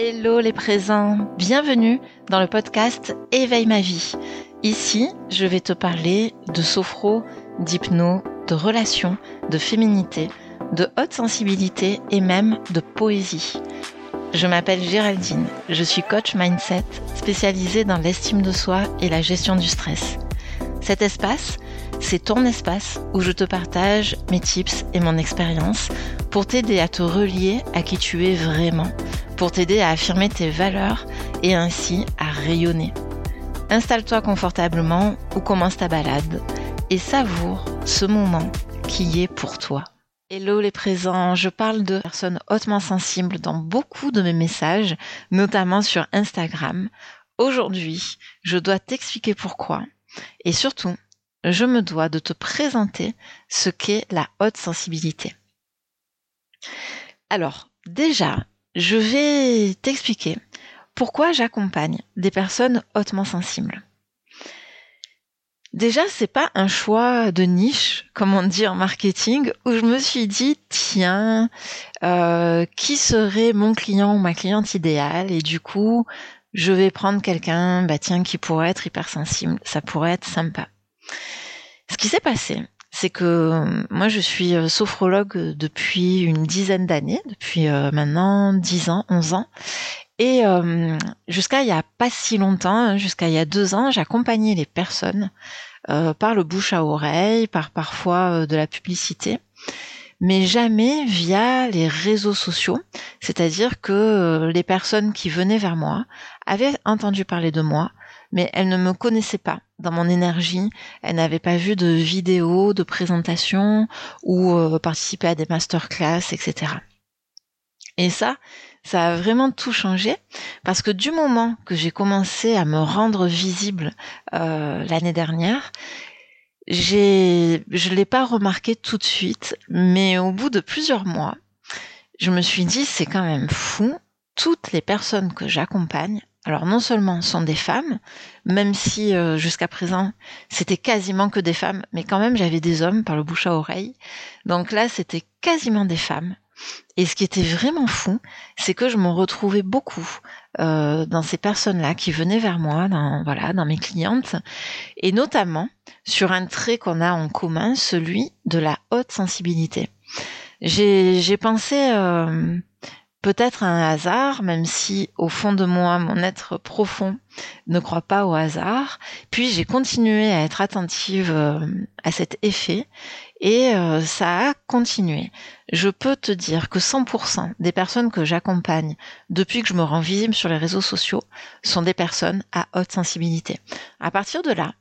Hello les présents, bienvenue dans le podcast Éveille ma vie. Ici, je vais te parler de sophro, d'hypno, de relations, de féminité, de haute sensibilité et même de poésie. Je m'appelle Géraldine, je suis coach mindset spécialisée dans l'estime de soi et la gestion du stress. Cet espace, c'est ton espace où je te partage mes tips et mon expérience pour t'aider à te relier à qui tu es vraiment pour t'aider à affirmer tes valeurs et ainsi à rayonner. Installe-toi confortablement ou commence ta balade et savoure ce moment qui est pour toi. Hello les présents, je parle de personnes hautement sensibles dans beaucoup de mes messages, notamment sur Instagram. Aujourd'hui, je dois t'expliquer pourquoi et surtout, je me dois de te présenter ce qu'est la haute sensibilité. Alors, déjà, je vais t'expliquer pourquoi j'accompagne des personnes hautement sensibles. Déjà, c'est pas un choix de niche, comme on dit en marketing, où je me suis dit, tiens, euh, qui serait mon client ou ma cliente idéale? Et du coup, je vais prendre quelqu'un, bah tiens, qui pourrait être hypersensible. Ça pourrait être sympa. Ce qui s'est passé, c'est que euh, moi je suis euh, sophrologue depuis une dizaine d'années, depuis euh, maintenant 10 ans, 11 ans. Et jusqu'à il y a pas si longtemps, hein, jusqu'à il y a deux ans, j'accompagnais les personnes par le bouche à oreille, par parfois de la publicité, mais jamais via les réseaux sociaux. C'est-à-dire que les personnes qui venaient vers moi avaient entendu parler de moi, mais elles ne me connaissaient pas dans mon énergie. Elle n'avait pas vu de vidéos, de présentations ou euh, participé à des masterclass, etc. Et ça, ça a vraiment tout changé parce que du moment que j'ai commencé à me rendre visible euh, l'année dernière, j'ai, je l'ai pas remarqué tout de suite, mais au bout de plusieurs mois, je me suis dit c'est quand même fou. Toutes les personnes que j'accompagne alors non seulement sont des femmes, même si euh, jusqu'à présent c'était quasiment que des femmes, mais quand même j'avais des hommes par le bouche à oreille. Donc là c'était quasiment des femmes. Et ce qui était vraiment fou, c'est que je me retrouvais beaucoup euh, dans ces personnes-là qui venaient vers moi, dans voilà, dans mes clientes, et notamment sur un trait qu'on a en commun, celui de la haute sensibilité. J'ai pensé euh, peut-être un hasard, même si au fond de moi, mon être profond ne croit pas au hasard. Puis j'ai continué à être attentive euh, à cet effet et euh, ça a continué. Je peux te dire que 100% des personnes que j'accompagne depuis que je me rends visible sur les réseaux sociaux sont des personnes à haute sensibilité. À partir de là,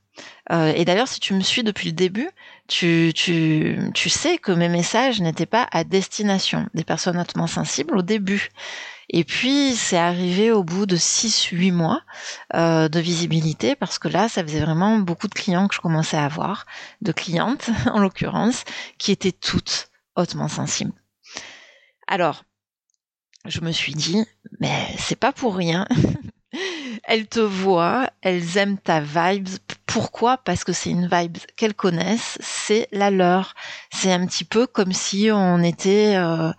euh, et d'ailleurs, si tu me suis depuis le début, tu, tu, tu sais que mes messages n'étaient pas à destination des personnes hautement sensibles au début. Et puis, c'est arrivé au bout de 6-8 mois euh, de visibilité, parce que là, ça faisait vraiment beaucoup de clients que je commençais à avoir, de clientes en l'occurrence, qui étaient toutes hautement sensibles. Alors, je me suis dit, mais c'est pas pour rien elles te voient, elles aiment ta vibe. Pourquoi? Parce que c'est une vibe qu'elles connaissent, c'est la leur. C'est un petit peu comme si on était euh,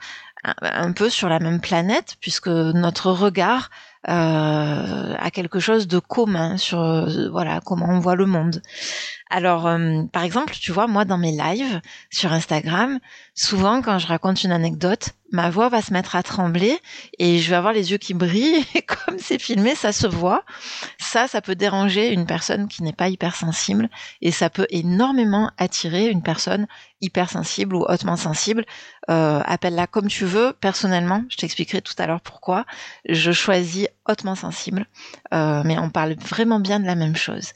un, peu sur la même planète, puisque notre regard euh, a quelque chose de commun sur euh, voilà comment on voit le monde. Alors, euh, par exemple, tu vois, moi, dans mes lives sur Instagram, souvent, quand je raconte une anecdote, ma voix va se mettre à trembler et je vais avoir les yeux qui brillent. Et comme c'est filmé, ça se voit. Ça, ça peut déranger une personne qui n'est pas hypersensible et ça peut énormément attirer une personne hypersensible ou hautement sensible. Euh, appelle-la comme tu veux. Personnellement, je t'expliquerai tout à l'heure pourquoi. Je choisis hautement sensible, euh, mais on parle vraiment bien de la même chose.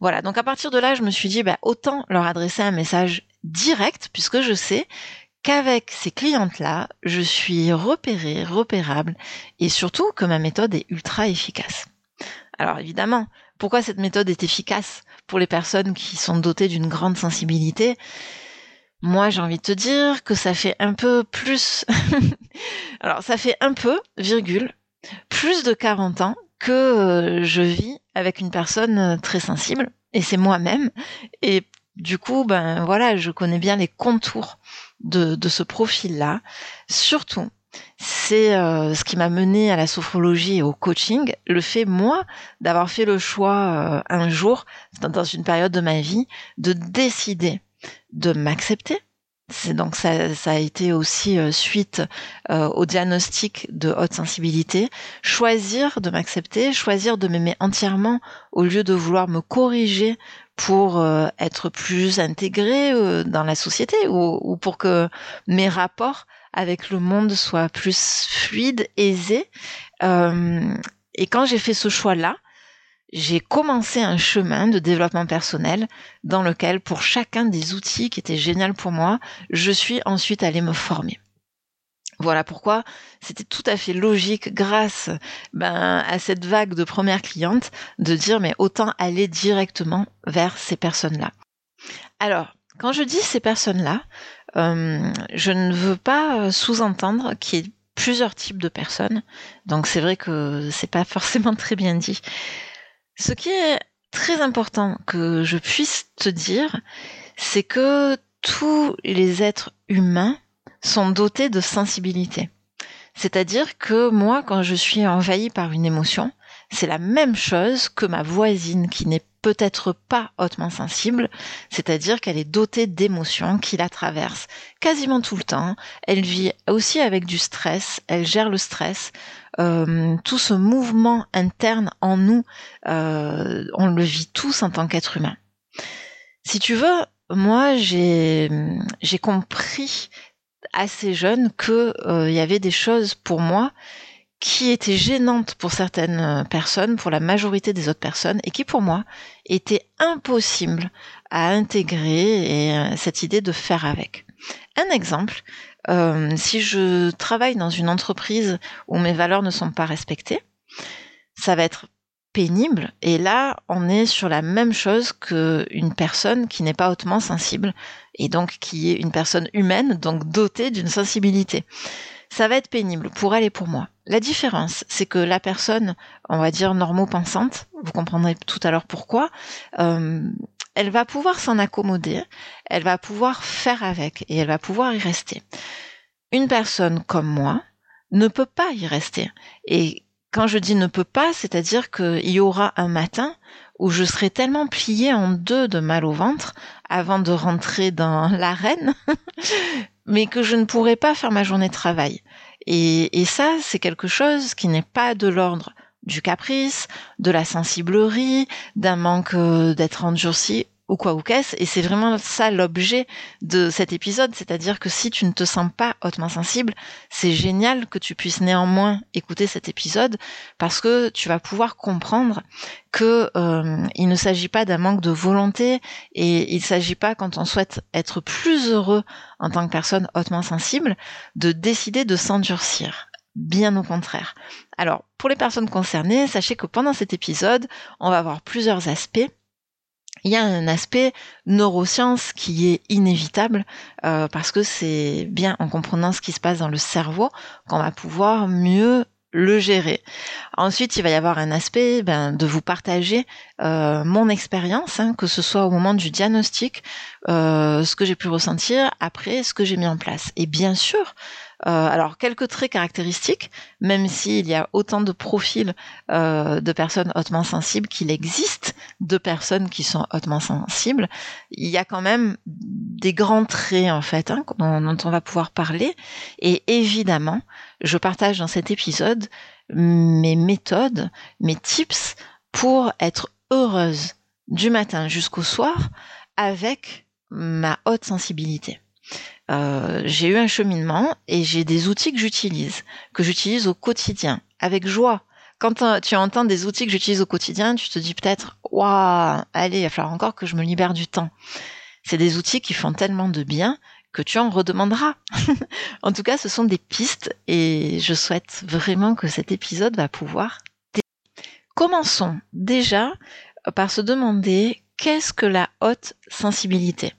Voilà, donc à partir de là, je me suis dit, bah, autant leur adresser un message direct, puisque je sais qu'avec ces clientes-là, je suis repérée, repérable, et surtout que ma méthode est ultra efficace. Alors évidemment, pourquoi cette méthode est efficace pour les personnes qui sont dotées d'une grande sensibilité? Moi, j'ai envie de te dire que ça fait un peu plus. Alors, ça fait un peu, virgule, plus de 40 ans que euh, je vis avec une personne euh, très sensible et c'est moi-même et du coup ben voilà je connais bien les contours de, ce profil là surtout c'est euh, ce qui m'a mené à la sophrologie et au coaching. Le fait, moi, d'avoir fait le choix euh, un jour, dans une période de ma vie, de décider de m'accepter, c'est donc ça, ça, a été aussi euh, suite euh, au diagnostic de haute sensibilité. Choisir de m'accepter, choisir de m'aimer entièrement au lieu de vouloir me corriger pour euh, être plus intégré dans la société ou, ou, pour que mes rapports avec le monde soient plus fluides, aisés. et quand j'ai fait ce choix-là, j'ai commencé un chemin de développement personnel dans lequel, pour chacun des outils qui étaient géniaux pour moi, je suis ensuite allée me former. Voilà pourquoi c'était tout à fait logique, grâce ben, à cette vague de premières clientes, de dire mais autant aller directement vers ces personnes-là. Alors, quand je dis ces personnes-là, euh, je ne veux pas sous-entendre qu'il y ait plusieurs types de personnes. Donc c'est vrai que c'est pas forcément très bien dit. Ce qui est très important que je puisse te dire, c'est que tous les êtres humains sont dotés de sensibilité. C'est-à-dire que moi, quand je suis envahi par une émotion, c'est la même chose que ma voisine qui n'est peut-être pas hautement sensible, c'est-à-dire qu'elle est dotée d'émotions qui la traversent quasiment tout le temps. Elle vit aussi avec du stress, elle gère le stress. Euh, tout ce mouvement interne en nous, euh, on le vit tous en tant qu'être humain. Si tu veux, moi j'ai compris assez jeune que euh, il y avait des choses pour moi qui étaient gênantes pour certaines personnes, pour la majorité des autres personnes, et qui pour moi étaient impossibles à intégrer et cette idée de faire avec. Un exemple, euh, si je travaille dans une entreprise où mes valeurs ne sont pas respectées, ça va être pénible. Et là, on est sur la même chose qu'une personne qui n'est pas hautement sensible et donc qui est une personne humaine, donc dotée d'une sensibilité. Ça va être pénible pour elle et pour moi. La différence, c'est que la personne, on va dire normo-pensante, vous comprendrez tout à l'heure pourquoi, euh, elle va pouvoir s'en accommoder, elle va pouvoir faire avec et elle va pouvoir y rester. Une personne comme moi ne peut pas y rester. Et quand je dis ne peut pas, c'est-à-dire qu'il y aura un matin où je serai tellement pliée en deux de mal au ventre avant de rentrer dans l'arène, mais que je ne pourrai pas faire ma journée de travail. Et, et ça, c'est quelque chose qui n'est pas de l'ordre du caprice, de la sensiblerie, d'un manque euh, d'être endurci ou quoi ou qu'est-ce. Et c'est vraiment ça l'objet de cet épisode, c'est-à-dire que si tu ne te sens pas hautement sensible, c'est génial que tu puisses néanmoins écouter cet épisode parce que tu vas pouvoir comprendre que euh, il ne s'agit pas d'un manque de volonté et il ne s'agit pas quand on souhaite être plus heureux en tant que personne hautement sensible de décider de s'endurcir bien au contraire. Alors, pour les personnes concernées, sachez que pendant cet épisode, on va avoir plusieurs aspects. Il y a un aspect neurosciences qui est inévitable euh, parce que c'est bien en comprenant ce qui se passe dans le cerveau qu'on va pouvoir mieux le gérer. Ensuite, il va y avoir un aspect ben, de vous partager euh, mon expérience, hein, que ce soit au moment du diagnostic, euh, ce que j'ai pu ressentir, après ce que j'ai mis en place. Et bien sûr, alors quelques traits caractéristiques, même s'il y a autant de profils euh, de personnes hautement sensibles qu'il existe de personnes qui sont hautement sensibles, il y a quand même des grands traits en fait hein, dont, on va pouvoir parler. Et évidemment, je partage dans cet épisode mes méthodes, mes tips pour être heureuse du matin jusqu'au soir avec ma haute sensibilité. Euh, j'ai eu un cheminement et j'ai des outils que j'utilise, que j'utilise au quotidien, avec joie. Quand tu entends des outils que j'utilise au quotidien, tu te dis peut-être, waouh, allez, il va falloir encore que je me libère du temps. C'est des outils qui font tellement de bien que tu en redemanderas. en tout cas, ce sont des pistes et je souhaite vraiment que cet épisode va pouvoir Commençons déjà par se demander qu'est-ce que la haute sensibilité?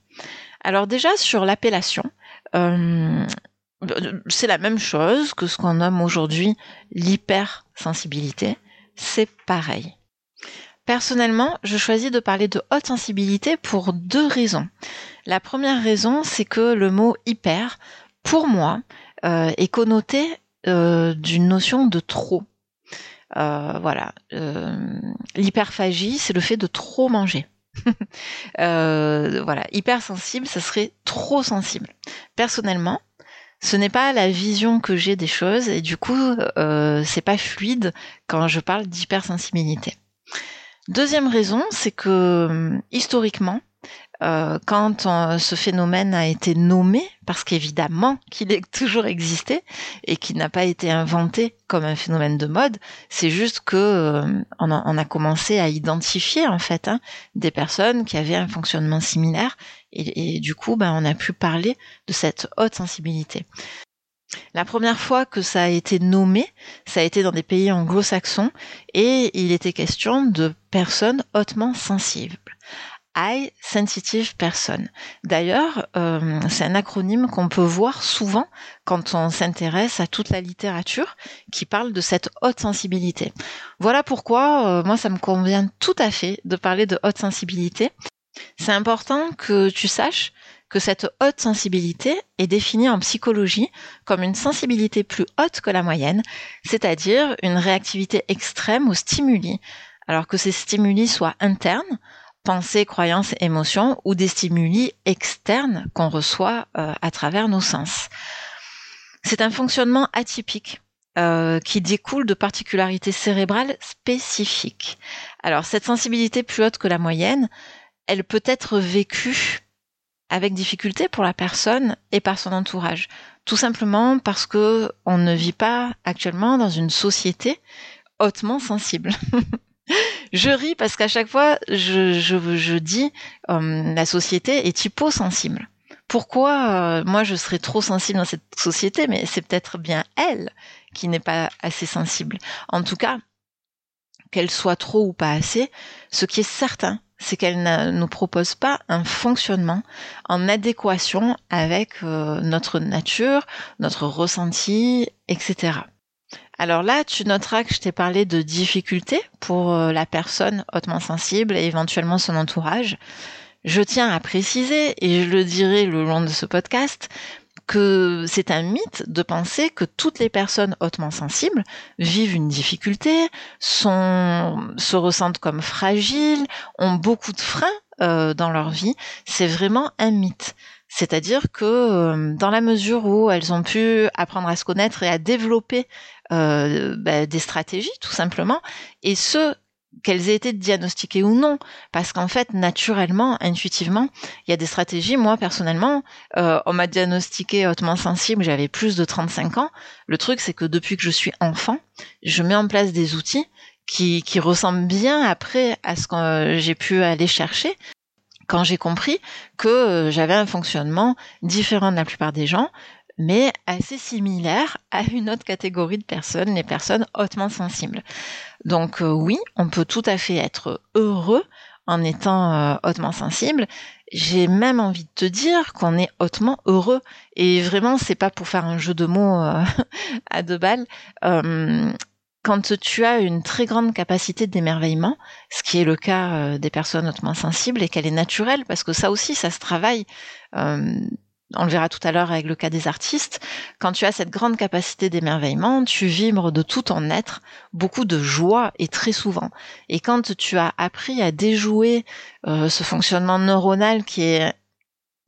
Alors déjà sur l'appellation, euh, c'est la même chose que ce qu'on nomme aujourd'hui l'hypersensibilité. C'est pareil. Personnellement, je choisis de parler de haute sensibilité pour deux raisons. La première raison, c'est que le mot hyper, pour moi, euh, est connoté d'une notion de trop. voilà. L'hyperphagie, c'est le fait de trop manger. voilà, hypersensible, ça serait trop sensible. Personnellement, ce n'est pas la vision que j'ai des choses et du coup, euh, c'est pas fluide quand je parle d'hypersensibilité. Deuxième raison, c'est que historiquement, euh, quand ce phénomène a été nommé, parce qu'évidemment qu'il est toujours existé et qu'il n'a pas été inventé comme un phénomène de mode, c'est juste que euh, on, a, commencé à identifier en fait hein, des personnes qui avaient un fonctionnement similaire et, du coup, ben, on a pu parler de cette haute sensibilité. La première fois que ça a été nommé, ça a été dans des pays anglo-saxons et il était question de personnes hautement sensibles. High Sensitive Person. D'ailleurs, euh, c'est un acronyme qu'on peut voir souvent quand on s'intéresse à toute la littérature qui parle de cette haute sensibilité. Voilà pourquoi euh, moi ça me convient tout à fait de parler de haute sensibilité. C'est important que tu saches que cette haute sensibilité est définie en psychologie comme une sensibilité plus haute que la moyenne, c'est-à-dire une réactivité extrême aux stimuli, alors que ces stimuli soient internes, pensées, croyances, émotions, ou des stimuli externes qu'on reçoit euh, à travers nos sens. C'est un fonctionnement atypique euh, qui découle de particularités cérébrales spécifiques. Alors cette sensibilité plus haute que la moyenne, elle peut être vécue avec difficulté pour la personne et par son entourage. Tout simplement parce que on ne vit pas actuellement dans une société hautement sensible. je ris parce qu'à chaque fois, je, je, dis euh, la société est hyposensible. Pourquoi euh, moi je serais trop sensible dans cette société, mais c'est peut-être bien elle qui n'est pas assez sensible. En tout cas, qu'elle soit trop ou pas assez, ce qui est certain, c'est qu'elle ne nous propose pas un fonctionnement en adéquation avec euh, notre nature, notre ressenti, etc. Alors là, tu noteras que je t'ai parlé de difficultés pour euh, la personne hautement sensible et éventuellement son entourage. Je tiens à préciser, et je le dirai le long de ce podcast, que c'est un mythe de penser que toutes les personnes hautement sensibles vivent une difficulté, se ressentent comme fragiles, ont beaucoup de freins euh, dans leur vie. C'est vraiment un mythe. C'est-à-dire que euh, dans la mesure où elles ont pu apprendre à se connaître et à développer euh, bah, des stratégies, tout simplement, et ce qu'elles aient été diagnostiquées ou non, parce qu'en fait, naturellement, intuitivement, il y a des stratégies. Moi, personnellement, euh, on m'a diagnostiqué hautement sensible, j'avais plus de 35 ans. Le truc, c'est que depuis que je suis enfant, je mets en place des outils qui, qui ressemblent bien après à ce que j'ai pu aller chercher quand j'ai compris que euh, j'avais un fonctionnement différent de la plupart des gens, mais assez similaire à une autre catégorie de personnes, les personnes hautement sensibles. Donc euh, oui, on peut tout à fait être heureux en étant euh, hautement sensible. J'ai même envie de te dire qu'on est hautement heureux. Et vraiment, c'est pas pour faire un jeu de mots à deux balles quand tu as une très grande capacité d'émerveillement, ce qui est le cas euh, des personnes hautement sensibles et qu'elle est naturelle, parce que ça aussi, ça se travaille. Euh, on le verra tout à l'heure avec le cas des artistes. Quand tu as cette grande capacité d'émerveillement, tu vibres de tout ton être, beaucoup de joie et très souvent. Et quand tu as appris à déjouer euh, ce fonctionnement neuronal qui est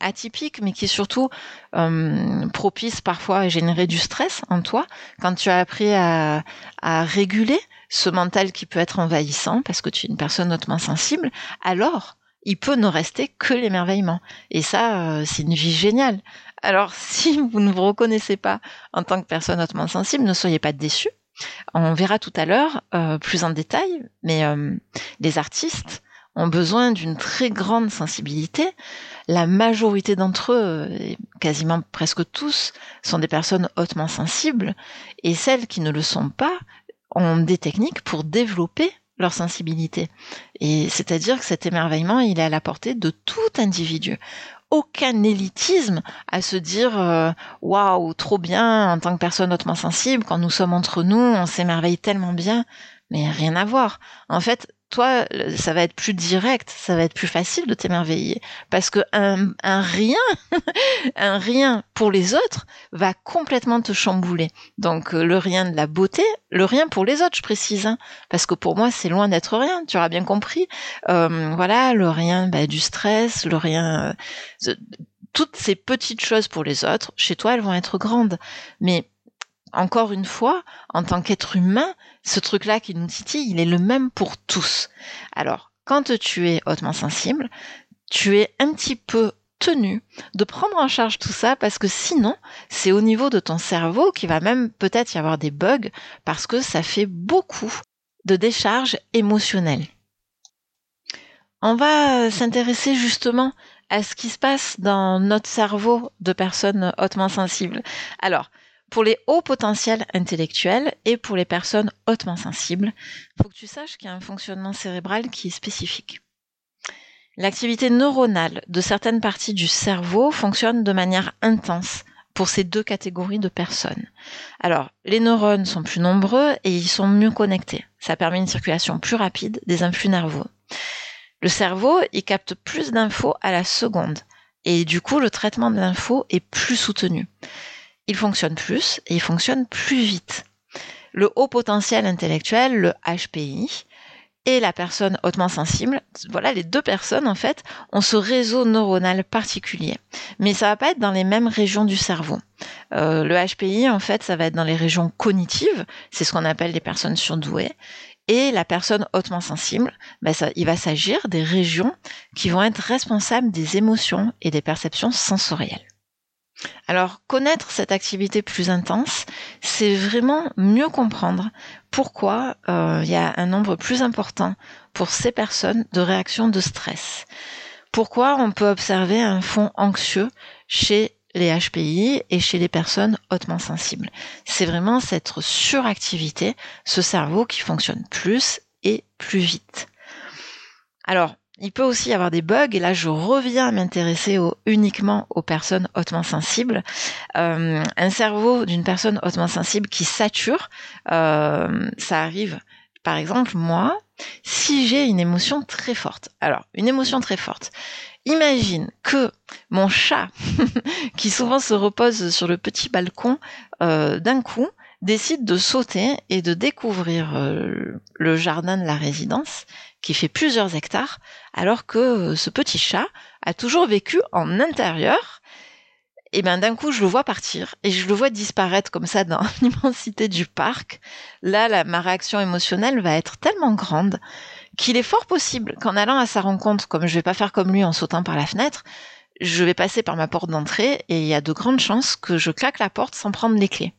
atypique, mais qui est surtout euh, propice parfois à générer du stress en toi, quand tu as appris à, réguler ce mental qui peut être envahissant parce que tu es une personne hautement sensible, alors il peut ne rester que l'émerveillement. Et ça, euh, c'est une vie géniale. Alors si vous ne vous reconnaissez pas en tant que personne hautement sensible, ne soyez pas déçus. On verra tout à l'heure euh, plus en détail, mais les artistes ont besoin d'une très grande sensibilité la majorité d'entre eux, quasiment presque tous, sont des personnes hautement sensibles, et celles qui ne le sont pas ont des techniques pour développer leur sensibilité. Et c'est-à-dire que cet émerveillement, il est à la portée de tout individu. Aucun élitisme à se dire euh, waouh, trop bien en tant que personne hautement sensible, quand nous sommes entre nous, on s'émerveille tellement bien, mais rien à voir. En fait, toi, ça va être plus direct, ça va être plus facile de t'émerveiller. Parce que un, rien, un rien pour les autres va complètement te chambouler. Donc, euh, le rien de la beauté, le rien pour les autres, je précise, hein. parce que pour moi, c'est loin d'être rien, tu auras bien compris. Euh, voilà, le rien bah, du stress, le rien... Euh, toutes ces petites choses pour les autres, chez toi, elles vont être grandes. Mais encore une fois, en tant qu'être humain, ce truc-là qui nous titille, il est le même pour tous. Alors, quand tu es hautement sensible, tu es un petit peu tenu de prendre en charge tout ça parce que sinon, c'est au niveau de ton cerveau qu'il va même peut-être y avoir des bugs parce que ça fait beaucoup de décharges émotionnelles. On va s'intéresser justement à ce qui se passe dans notre cerveau de personnes hautement sensibles. Alors, pour les hauts potentiels intellectuels et pour les personnes hautement sensibles, il faut que tu saches qu'il y a un fonctionnement cérébral qui est spécifique. L'activité neuronale de certaines parties du cerveau fonctionne de manière intense pour ces deux catégories de personnes. Alors, les neurones sont plus nombreux et ils sont mieux connectés. Ça permet une circulation plus rapide des influx nerveux. Le cerveau, il capte plus d'infos à la seconde et du coup, le traitement de l'info est plus soutenu il fonctionne plus et il fonctionne plus vite. Le haut potentiel intellectuel, le HPI, et la personne hautement sensible, voilà, les deux personnes, en fait, ont ce réseau neuronal particulier. Mais ça va pas être dans les mêmes régions du cerveau. Euh, le HPI, en fait, ça va être dans les régions cognitives, c'est ce qu'on appelle les personnes surdouées. Et la personne hautement sensible, ben il va s'agir des régions qui vont être responsables des émotions et des perceptions sensorielles. Alors, connaître cette activité plus intense, c'est vraiment mieux comprendre pourquoi euh, il y a un nombre plus important pour ces personnes de réactions de stress. Pourquoi on peut observer un fond anxieux chez les HPI et chez les personnes hautement sensibles. C'est vraiment cette suractivité, ce cerveau qui fonctionne plus et plus vite. Alors, il peut aussi y avoir des bugs, et là je reviens à m'intéresser uniquement aux personnes hautement sensibles. Euh, un cerveau d'une personne hautement sensible qui sature, euh, ça arrive. Par exemple, moi, si j'ai une émotion très forte, alors une émotion très forte, imagine que mon chat, qui souvent se repose sur le petit balcon, euh, d'un coup, décide de sauter et de découvrir le jardin de la résidence qui fait plusieurs hectares, alors que euh, ce petit chat a toujours vécu en intérieur. Et ben d'un coup, je le vois partir et je le vois disparaître comme ça dans l'immensité du parc. Là, ma réaction émotionnelle va être tellement grande qu'il est fort possible qu'en allant à sa rencontre, comme je vais pas faire comme lui en sautant par la fenêtre, je vais passer par ma porte d'entrée et il y a de grandes chances que je claque la porte sans prendre les clés.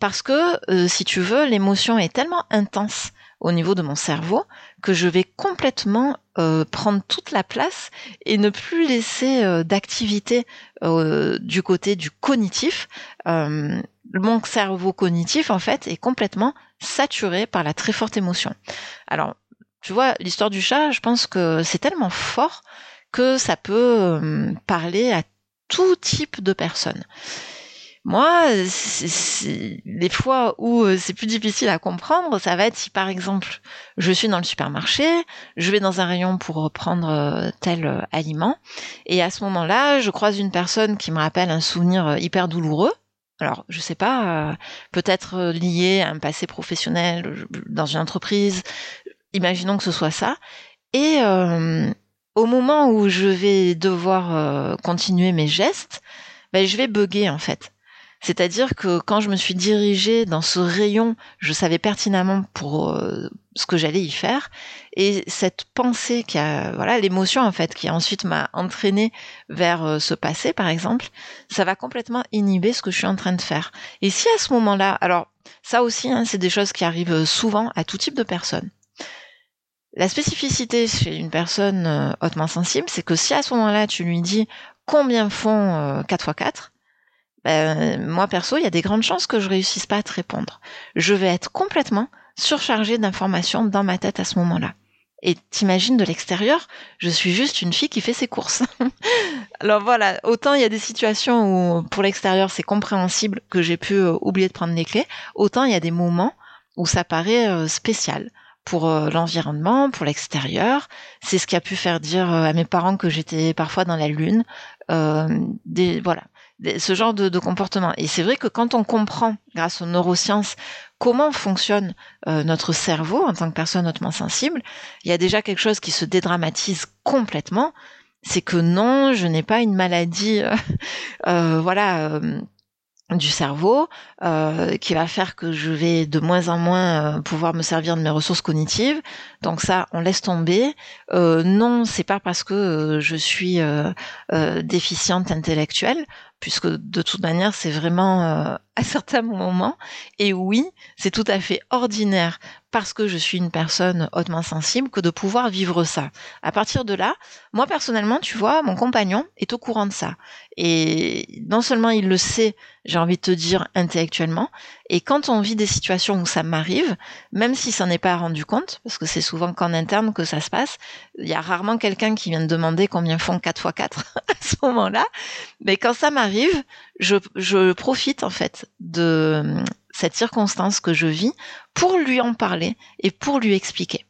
Parce que, euh, si tu veux, l'émotion est tellement intense au niveau de mon cerveau que je vais complètement euh, prendre toute la place et ne plus laisser euh, d'activité euh, du côté du cognitif. mon cerveau cognitif, en fait, est complètement saturé par la très forte émotion. Alors, tu vois, l'histoire du chat, je pense que c'est tellement fort que ça peut parler à tout type de personnes. Moi, les fois où euh, c'est plus difficile à comprendre, ça va être si par exemple je suis dans le supermarché, je vais dans un rayon pour prendre euh, tel euh, aliment, et à ce moment-là, je croise une personne qui me rappelle un souvenir hyper douloureux. Alors, je sais pas, peut-être lié à un passé professionnel dans une entreprise. Imaginons que ce soit ça. Et au moment où je vais devoir continuer mes gestes, ben, je vais bugger en fait. C'est-à-dire que quand je me suis dirigée dans ce rayon, je savais pertinemment pour euh, ce que j'allais y faire. Et cette pensée qui a, voilà, l'émotion en fait, qui ensuite m'a entraînée vers euh, ce passé, par exemple, ça va complètement inhiber ce que je suis en train de faire. Et si à ce moment-là, alors ça aussi, hein, c'est des choses qui arrivent souvent à tout type de personnes. La spécificité chez une personne euh, hautement sensible, c'est que si à ce moment-là tu lui dis combien font 4 x 4, ben, moi perso, il y a des grandes chances que je réussisse pas à te répondre. Je vais être complètement surchargée d'informations dans ma tête à ce moment-là. Et t'imagines de l'extérieur, je suis juste une fille qui fait ses courses. Alors voilà, autant il y a des situations où pour l'extérieur c'est compréhensible que j'ai pu euh, oublier de prendre les clés, autant il y a des moments où ça paraît euh, spécial. pour euh, l'environnement, pour l'extérieur. C'est ce qui a pu faire dire à mes parents que j'étais parfois dans la lune. Des, voilà, ce genre de, comportement. Et c'est vrai que quand on comprend, grâce aux neurosciences, comment fonctionne notre cerveau en tant que personne hautement sensible, il y a déjà quelque chose qui se dédramatise complètement. C'est que non, je n'ai pas une maladie, voilà du cerveau euh, qui va faire que je vais de moins en moins euh, pouvoir me servir de mes ressources cognitives. Donc ça, on laisse tomber. Euh, non, c'est pas parce que euh, je suis déficiente intellectuelle, puisque de toute manière, c'est vraiment à certains moments. Et oui, c'est tout à fait ordinaire parce que je suis une personne hautement sensible que de pouvoir vivre ça. À partir de là, moi personnellement, tu vois, mon compagnon est au courant de ça. Et non seulement il le sait, j'ai envie de te dire intellectuellement, et quand on vit des situations où ça m'arrive, même si ça n'est pas rendu compte, parce que c'est souvent qu'en interne que ça se passe, il y a rarement quelqu'un qui vient de demander combien font 4 x 4 à ce moment-là, mais quand ça m'arrive, je, je profite en fait de cette circonstance que je vis pour lui en parler et pour lui expliquer.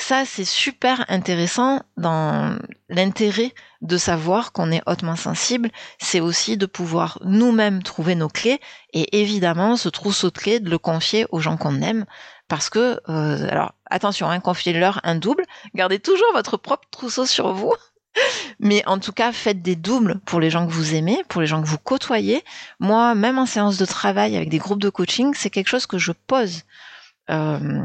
Ça, c'est super intéressant dans l'intérêt de savoir qu'on est hautement sensible. C'est aussi de pouvoir nous-mêmes trouver nos clés et évidemment ce trousseau de clés de le confier aux gens qu'on aime. Parce que, euh, alors attention, hein, confiez-leur un double. Gardez toujours votre propre trousseau sur vous. Mais en tout cas, faites des doubles pour les gens que vous aimez, pour les gens que vous côtoyez. Moi, même en séance de travail avec des groupes de coaching, c'est quelque chose que je pose. Euh,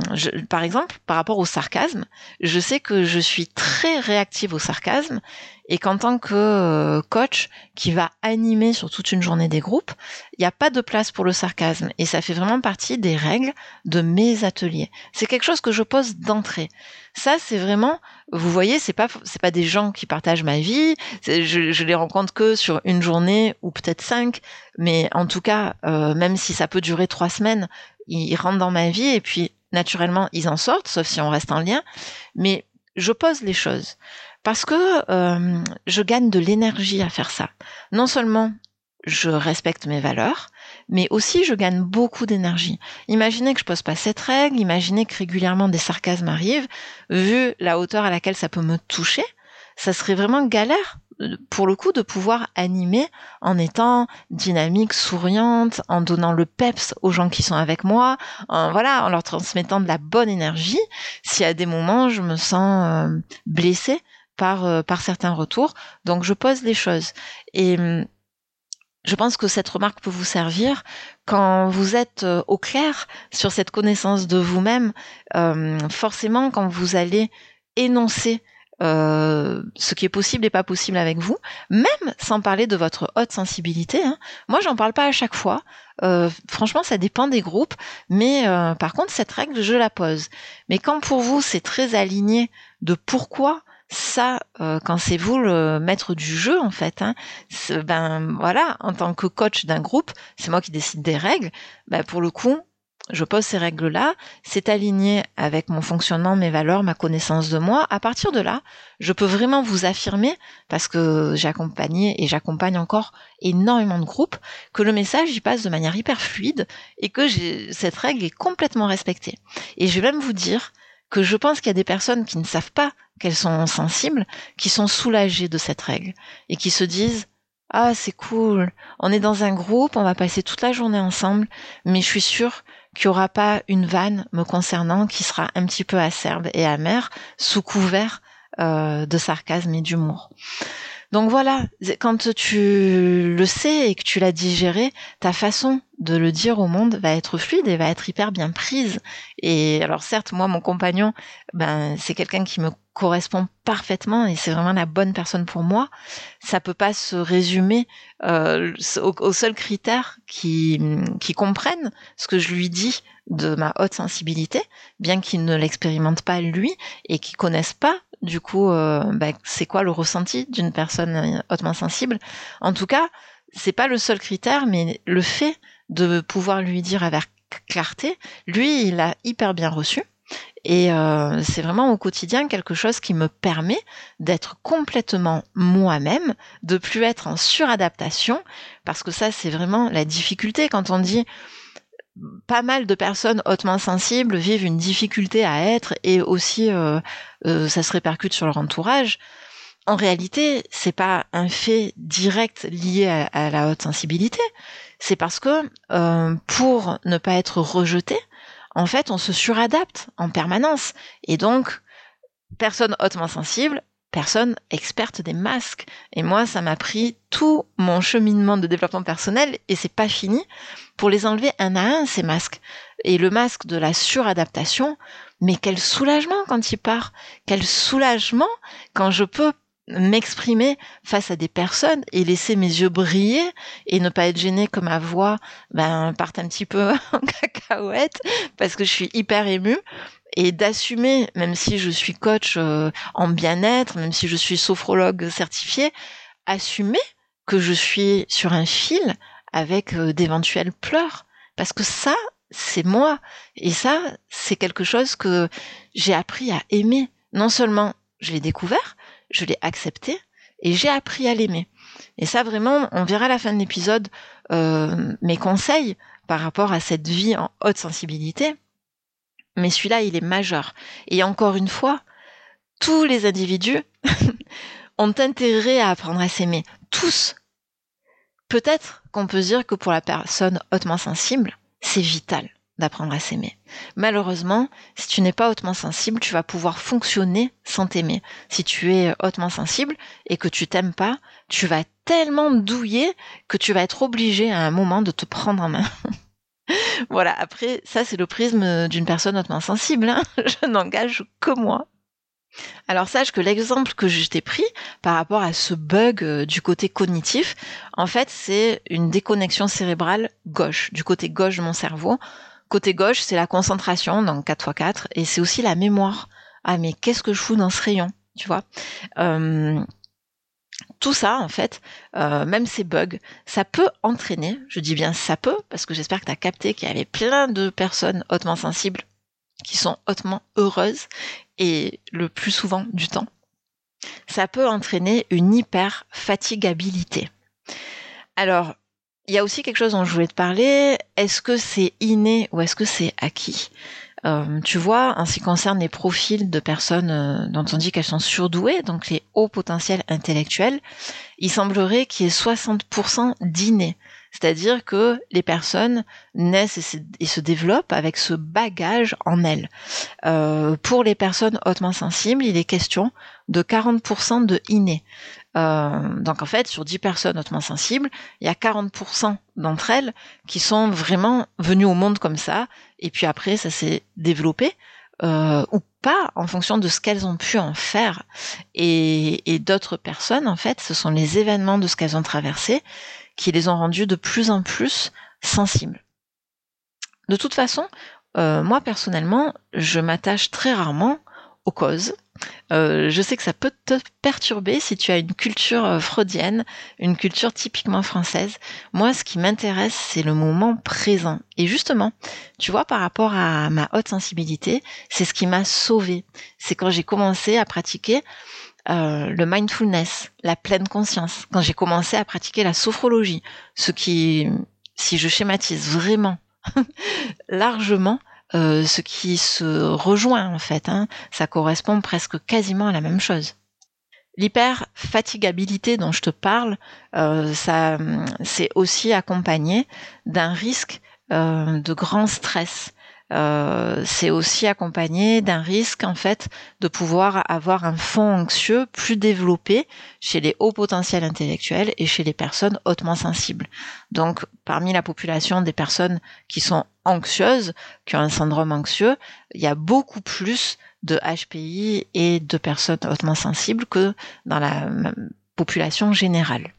par exemple, par rapport au sarcasme, je sais que je suis très réactive au sarcasme et qu'en tant que euh, coach qui va animer sur toute une journée des groupes, il n'y a pas de place pour le sarcasme et ça fait vraiment partie des règles de mes ateliers. C'est quelque chose que je pose d'entrée. Ça, c'est vraiment, vous voyez, c'est pas c'est pas des gens qui partagent ma vie. Je, je les rencontre que sur une journée ou peut-être cinq, mais en tout cas, euh, même si ça peut durer trois semaines, ils rentrent dans ma vie et puis naturellement ils en sortent, sauf si on reste en lien. Mais je pose les choses parce que euh, je gagne de l'énergie à faire ça. Non seulement je respecte mes valeurs, mais aussi je gagne beaucoup d'énergie. Imaginez que je pose pas cette règle, imaginez que régulièrement des sarcasmes arrivent, vu la hauteur à laquelle ça peut me toucher, ça serait vraiment galère pour le coup de pouvoir animer en étant dynamique, souriante, en donnant le peps aux gens qui sont avec moi, en, voilà, en leur transmettant de la bonne énergie. Si à des moments je me sens euh, blessée par euh, par certains retours, donc je pose les choses et hum, je pense que cette remarque peut vous servir quand vous êtes euh, au clair sur cette connaissance de vous-même. forcément, quand vous allez énoncer euh, ce qui est possible et pas possible avec vous, même sans parler de votre haute sensibilité. Hein. Moi, j'en parle pas à chaque fois. Euh, franchement, ça dépend des groupes, mais euh, par contre, cette règle, je la pose. Mais quand pour vous, c'est très aligné de pourquoi ça, quand c'est vous le maître du jeu, en fait, hein, ben voilà, en tant que coach d'un groupe, c'est moi qui décide des règles. Ben, pour le coup, je pose ces règles-là, c'est aligné avec mon fonctionnement, mes valeurs, ma connaissance de moi. À partir de là, je peux vraiment vous affirmer, parce que j'ai et j'accompagne encore énormément de groupes, que le message y passe de manière hyper fluide et que cette règle est complètement respectée. Et je vais même vous dire que je pense qu'il y a des personnes qui ne savent pas qu'elles sont sensibles, qui sont soulagées de cette règle et qui se disent ah, c'est cool. On est dans un groupe, on va passer toute la journée ensemble, mais je suis sûre qu'il n'y aura pas une vanne me concernant qui sera un petit peu acerbe et amère sous couvert euh, de sarcasme et d'humour. Donc voilà, quand tu le sais et que tu l'as digéré, ta façon de le dire au monde va être fluide et va être hyper bien prise. Et alors certes, moi, mon compagnon, ben c'est quelqu'un qui me correspond parfaitement et c'est vraiment la bonne personne pour moi. Ça peut pas se résumer euh, au, seul critère qui qui comprenne ce que je lui dis de ma haute sensibilité, bien qu'il ne l'expérimente pas lui et qu'il connaisse pas du coup euh, ben, c'est quoi le ressenti d'une personne hautement sensible. En tout cas, c'est pas le seul critère, mais le fait de pouvoir lui dire avec clarté, lui, il a hyper bien reçu. Et euh, c'est vraiment au quotidien quelque chose qui me permet d'être complètement moi-même, de plus être en suradaptation, parce que ça, c'est vraiment la difficulté quand on dit pas mal de personnes hautement sensibles vivent une difficulté à être et aussi euh, euh, ça se répercute sur leur entourage. En réalité, c'est pas un fait direct lié à, la haute sensibilité. C'est parce que euh, pour ne pas être rejeté, en fait, on se suradapte en permanence. Et donc, personne hautement sensible personne experte des masques. Et moi, ça m'a pris tout mon cheminement de développement personnel et c'est pas fini pour les enlever un à un, ces masques. Et le masque de la suradaptation, mais quel soulagement quand il part. Quel soulagement quand je peux m'exprimer face à des personnes et laisser mes yeux briller et ne pas être gêné que ma voix ben, parte un petit peu en cacahuète parce que je suis hyper émue et d'assumer, même si je suis coach euh, en bien-être, même si je suis sophrologue certifié, assumer que je suis sur un fil avec euh, d'éventuels pleurs. Parce que ça, c'est moi. Et ça, c'est quelque chose que j'ai appris à aimer. Non seulement je l'ai découvert, je l'ai accepté et j'ai appris à l'aimer. Et ça, vraiment, on verra à la fin de l'épisode euh, mes conseils par rapport à cette vie en haute sensibilité mais celui-là, il est majeur. Et encore une fois, tous les individus ont intérêt à apprendre à s'aimer. Tous. Peut-être qu'on peut dire que pour la personne hautement sensible, c'est vital d'apprendre à s'aimer. Malheureusement, si tu n'es pas hautement sensible, tu vas pouvoir fonctionner sans t'aimer. Si tu es hautement sensible et que tu t'aimes pas, tu vas tellement douiller que tu vas être obligé à un moment de te prendre en main. voilà, après, ça c'est le prisme d'une personne hautement sensible, hein. je n'engage que moi. Alors sache que l'exemple que je t'ai pris par rapport à ce bug euh, du côté cognitif, en fait c'est une déconnexion cérébrale gauche, du côté gauche de mon cerveau. Côté gauche, c'est la concentration, donc 4x4, et c'est aussi la mémoire. Ah mais qu'est-ce que je fous dans ce rayon, tu vois? Euh, tout ça, en fait, euh, même ces bugs, ça peut entraîner, je dis bien ça peut, parce que j'espère que tu as capté qu'il y avait plein de personnes hautement sensibles qui sont hautement heureuses, et le plus souvent du temps, ça peut entraîner une hyper fatigabilité. Alors, il y a aussi quelque chose dont je voulais te parler. Est-ce que c'est inné ou est-ce que c'est acquis? Euh, tu vois, en ce qui concerne les profils de personnes euh, dont on dit qu'elles sont surdouées, donc les hauts potentiels intellectuels, il semblerait qu'il y ait 60% d'innés. C'est-à-dire que les personnes naissent et se, développent avec ce bagage en elles. Euh, pour les personnes hautement sensibles, il est question de 40% de inné. Euh, donc en fait, sur 10 personnes hautement sensibles, il y a 40% d'entre elles qui sont vraiment venues au monde comme ça, et puis après ça s'est développé, euh, ou pas en fonction de ce qu'elles ont pu en faire. Et, et d'autres personnes, en fait, ce sont les événements de ce qu'elles ont traversé qui les ont rendues de plus en plus sensibles. De toute façon, euh, moi personnellement, je m'attache très rarement aux causes. Euh, je sais que ça peut te perturber si tu as une culture euh, freudienne, une culture typiquement française. Moi, ce qui m'intéresse, c'est le moment présent. Et justement, tu vois, par rapport à ma haute sensibilité, c'est ce qui m'a sauvée. C'est quand j'ai commencé à pratiquer euh, le mindfulness, la pleine conscience, quand j'ai commencé à pratiquer la sophrologie, ce qui, si je schématise vraiment largement, euh, ce qui se rejoint en fait. Hein. Ça correspond presque quasiment à la même chose. L'hyperfatigabilité dont je te parle, euh, ça, c'est aussi accompagné d'un risque euh, de grand stress. Euh, c'est aussi accompagné d'un risque en fait de pouvoir avoir un fond anxieux plus développé chez les hauts potentiels intellectuels et chez les personnes hautement sensibles. Donc parmi la population des personnes qui sont anxieuses, qui ont un syndrome anxieux, il y a beaucoup plus de HPI et de personnes hautement sensibles que dans la population générale.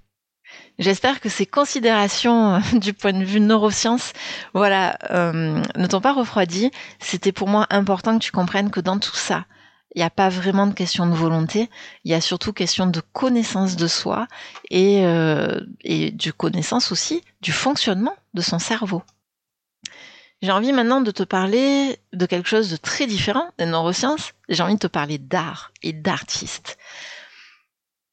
J'espère que ces considérations euh, du point de vue neurosciences, voilà, euh, ne t'ont pas refroidi. C'était pour moi important que tu comprennes que dans tout ça, il n'y a pas vraiment de question de volonté, il y a surtout question de connaissance de soi et, euh, et de connaissance aussi du fonctionnement de son cerveau. J'ai envie maintenant de te parler de quelque chose de très différent des neurosciences. J'ai envie de te parler d'art et d'artistes.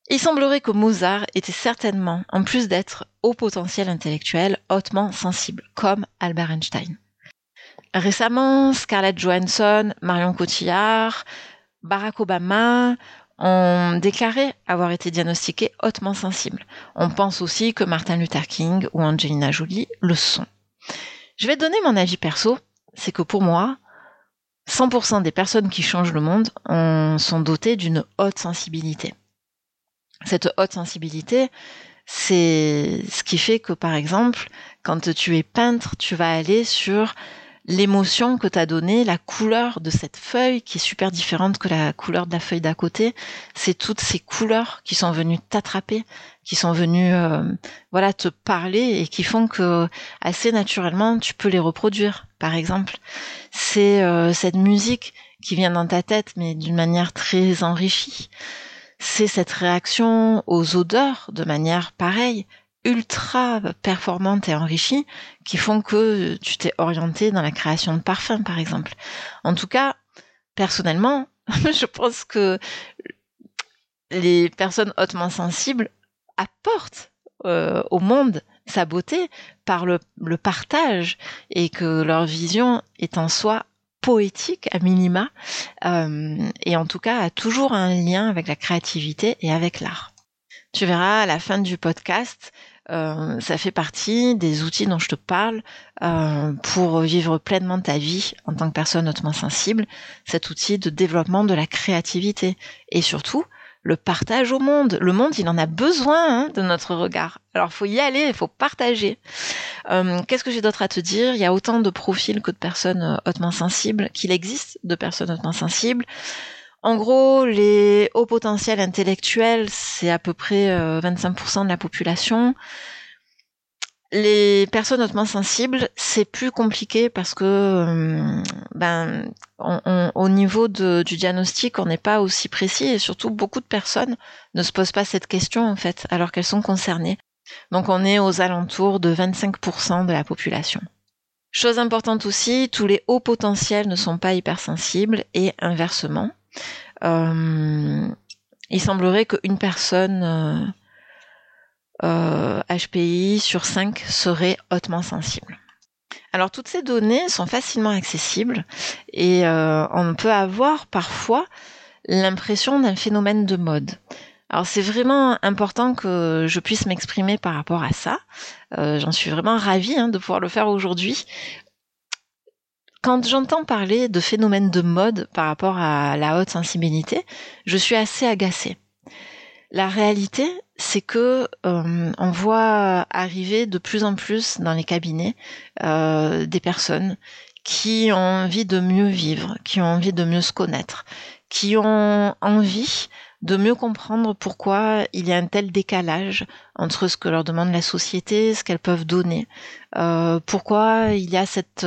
Il semblerait que Mozart était certainement, en plus d'être au potentiel intellectuel, hautement sensible, comme Albert Einstein. récemment, Scarlett Johansson, Marion Cotillard, Barack Obama ont déclaré avoir été diagnostiqués hautement sensibles. On pense aussi que Martin Luther King ou Angelina Jolie le sont. Je vais donner mon avis perso, c'est que pour moi, 100% des personnes qui changent le monde sont dotées d'une haute sensibilité. Cette haute sensibilité, c'est ce qui fait que, par exemple, quand tu es peintre, tu vas aller sur l'émotion que t'as donnée, la couleur de cette feuille qui est super différente que la couleur de la feuille d'à côté. C'est toutes ces couleurs qui sont venues t'attraper, qui sont venues, euh, voilà, te parler et qui font que assez naturellement tu peux les reproduire. Par exemple, c'est euh, cette musique qui vient dans ta tête, mais d'une manière très enrichie. C'est cette réaction aux odeurs de manière pareille, ultra performantes et enrichies qui font que tu t'es orienté dans la création de parfums, par exemple. En tout cas, personnellement, je pense que les personnes hautement sensibles apportent euh, au monde sa beauté par le, partage et que leur vision est en soi poétique à minima euh, et en tout cas a toujours un lien avec la créativité et avec l'art. Tu verras à la fin du podcast euh, ça fait partie des outils dont je te parle euh, pour vivre pleinement ta vie en tant que personne hautement sensible, cet outil de développement de la créativité et surtout le partage au monde. Le monde, il en a besoin hein, de notre regard. Alors, faut y aller, il faut partager. Euh, Qu'est-ce que j'ai d'autre à te dire? Il y a autant de profils que de personnes hautement sensibles, qu'il existe de personnes hautement sensibles. En gros, les hauts potentiels intellectuels, c'est à peu près 25% euh, de la population. Les personnes hautement sensibles, c'est plus compliqué parce que, euh, ben, au niveau du diagnostic, on n'est pas aussi précis et surtout beaucoup de personnes ne se posent pas cette question en fait, alors qu'elles sont concernées. Donc on est aux alentours de 25% de la population. Chose importante aussi, tous les hauts potentiels ne sont pas hypersensibles et inversement. Euh, il semblerait qu'une personne euh, HPI euh, sur 5 serait hautement sensible. Alors toutes ces données sont facilement accessibles et euh, on peut avoir parfois l'impression d'un phénomène de mode. Alors c'est vraiment important que je puisse m'exprimer par rapport à ça. Euh, J'en suis vraiment ravie hein, de pouvoir le faire aujourd'hui quand j'entends parler de phénomènes de mode par rapport à la haute sensibilité, je suis assez agacée. La réalité, c'est que euh, on voit arriver de plus en plus dans les cabinets euh, des personnes qui ont envie de mieux vivre, qui ont envie de mieux se connaître, qui ont envie de mieux comprendre pourquoi il y a un tel décalage entre ce que leur demande la société, ce qu'elles peuvent donner, euh, pourquoi il y a cette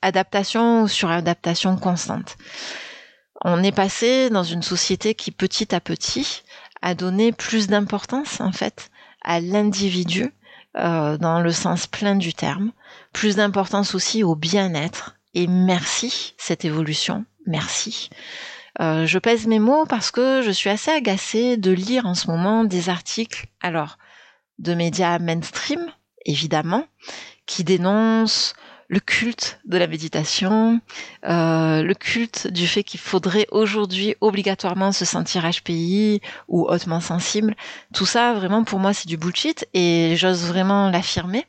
adaptation ou suradaptation constante. On est passé dans une société qui petit à petit a donné plus d'importance en fait à l'individu euh, dans le sens plein du terme, plus d'importance aussi au bien-être. Et merci cette évolution, merci. Euh, je pèse mes mots parce que je suis assez agacée de lire en ce moment des articles, alors de médias mainstream, évidemment, qui dénoncent le culte de la méditation, euh, le culte du fait qu'il faudrait aujourd'hui obligatoirement se sentir HPI ou hautement sensible. Tout ça, vraiment, pour moi, c'est du bullshit et j'ose vraiment l'affirmer.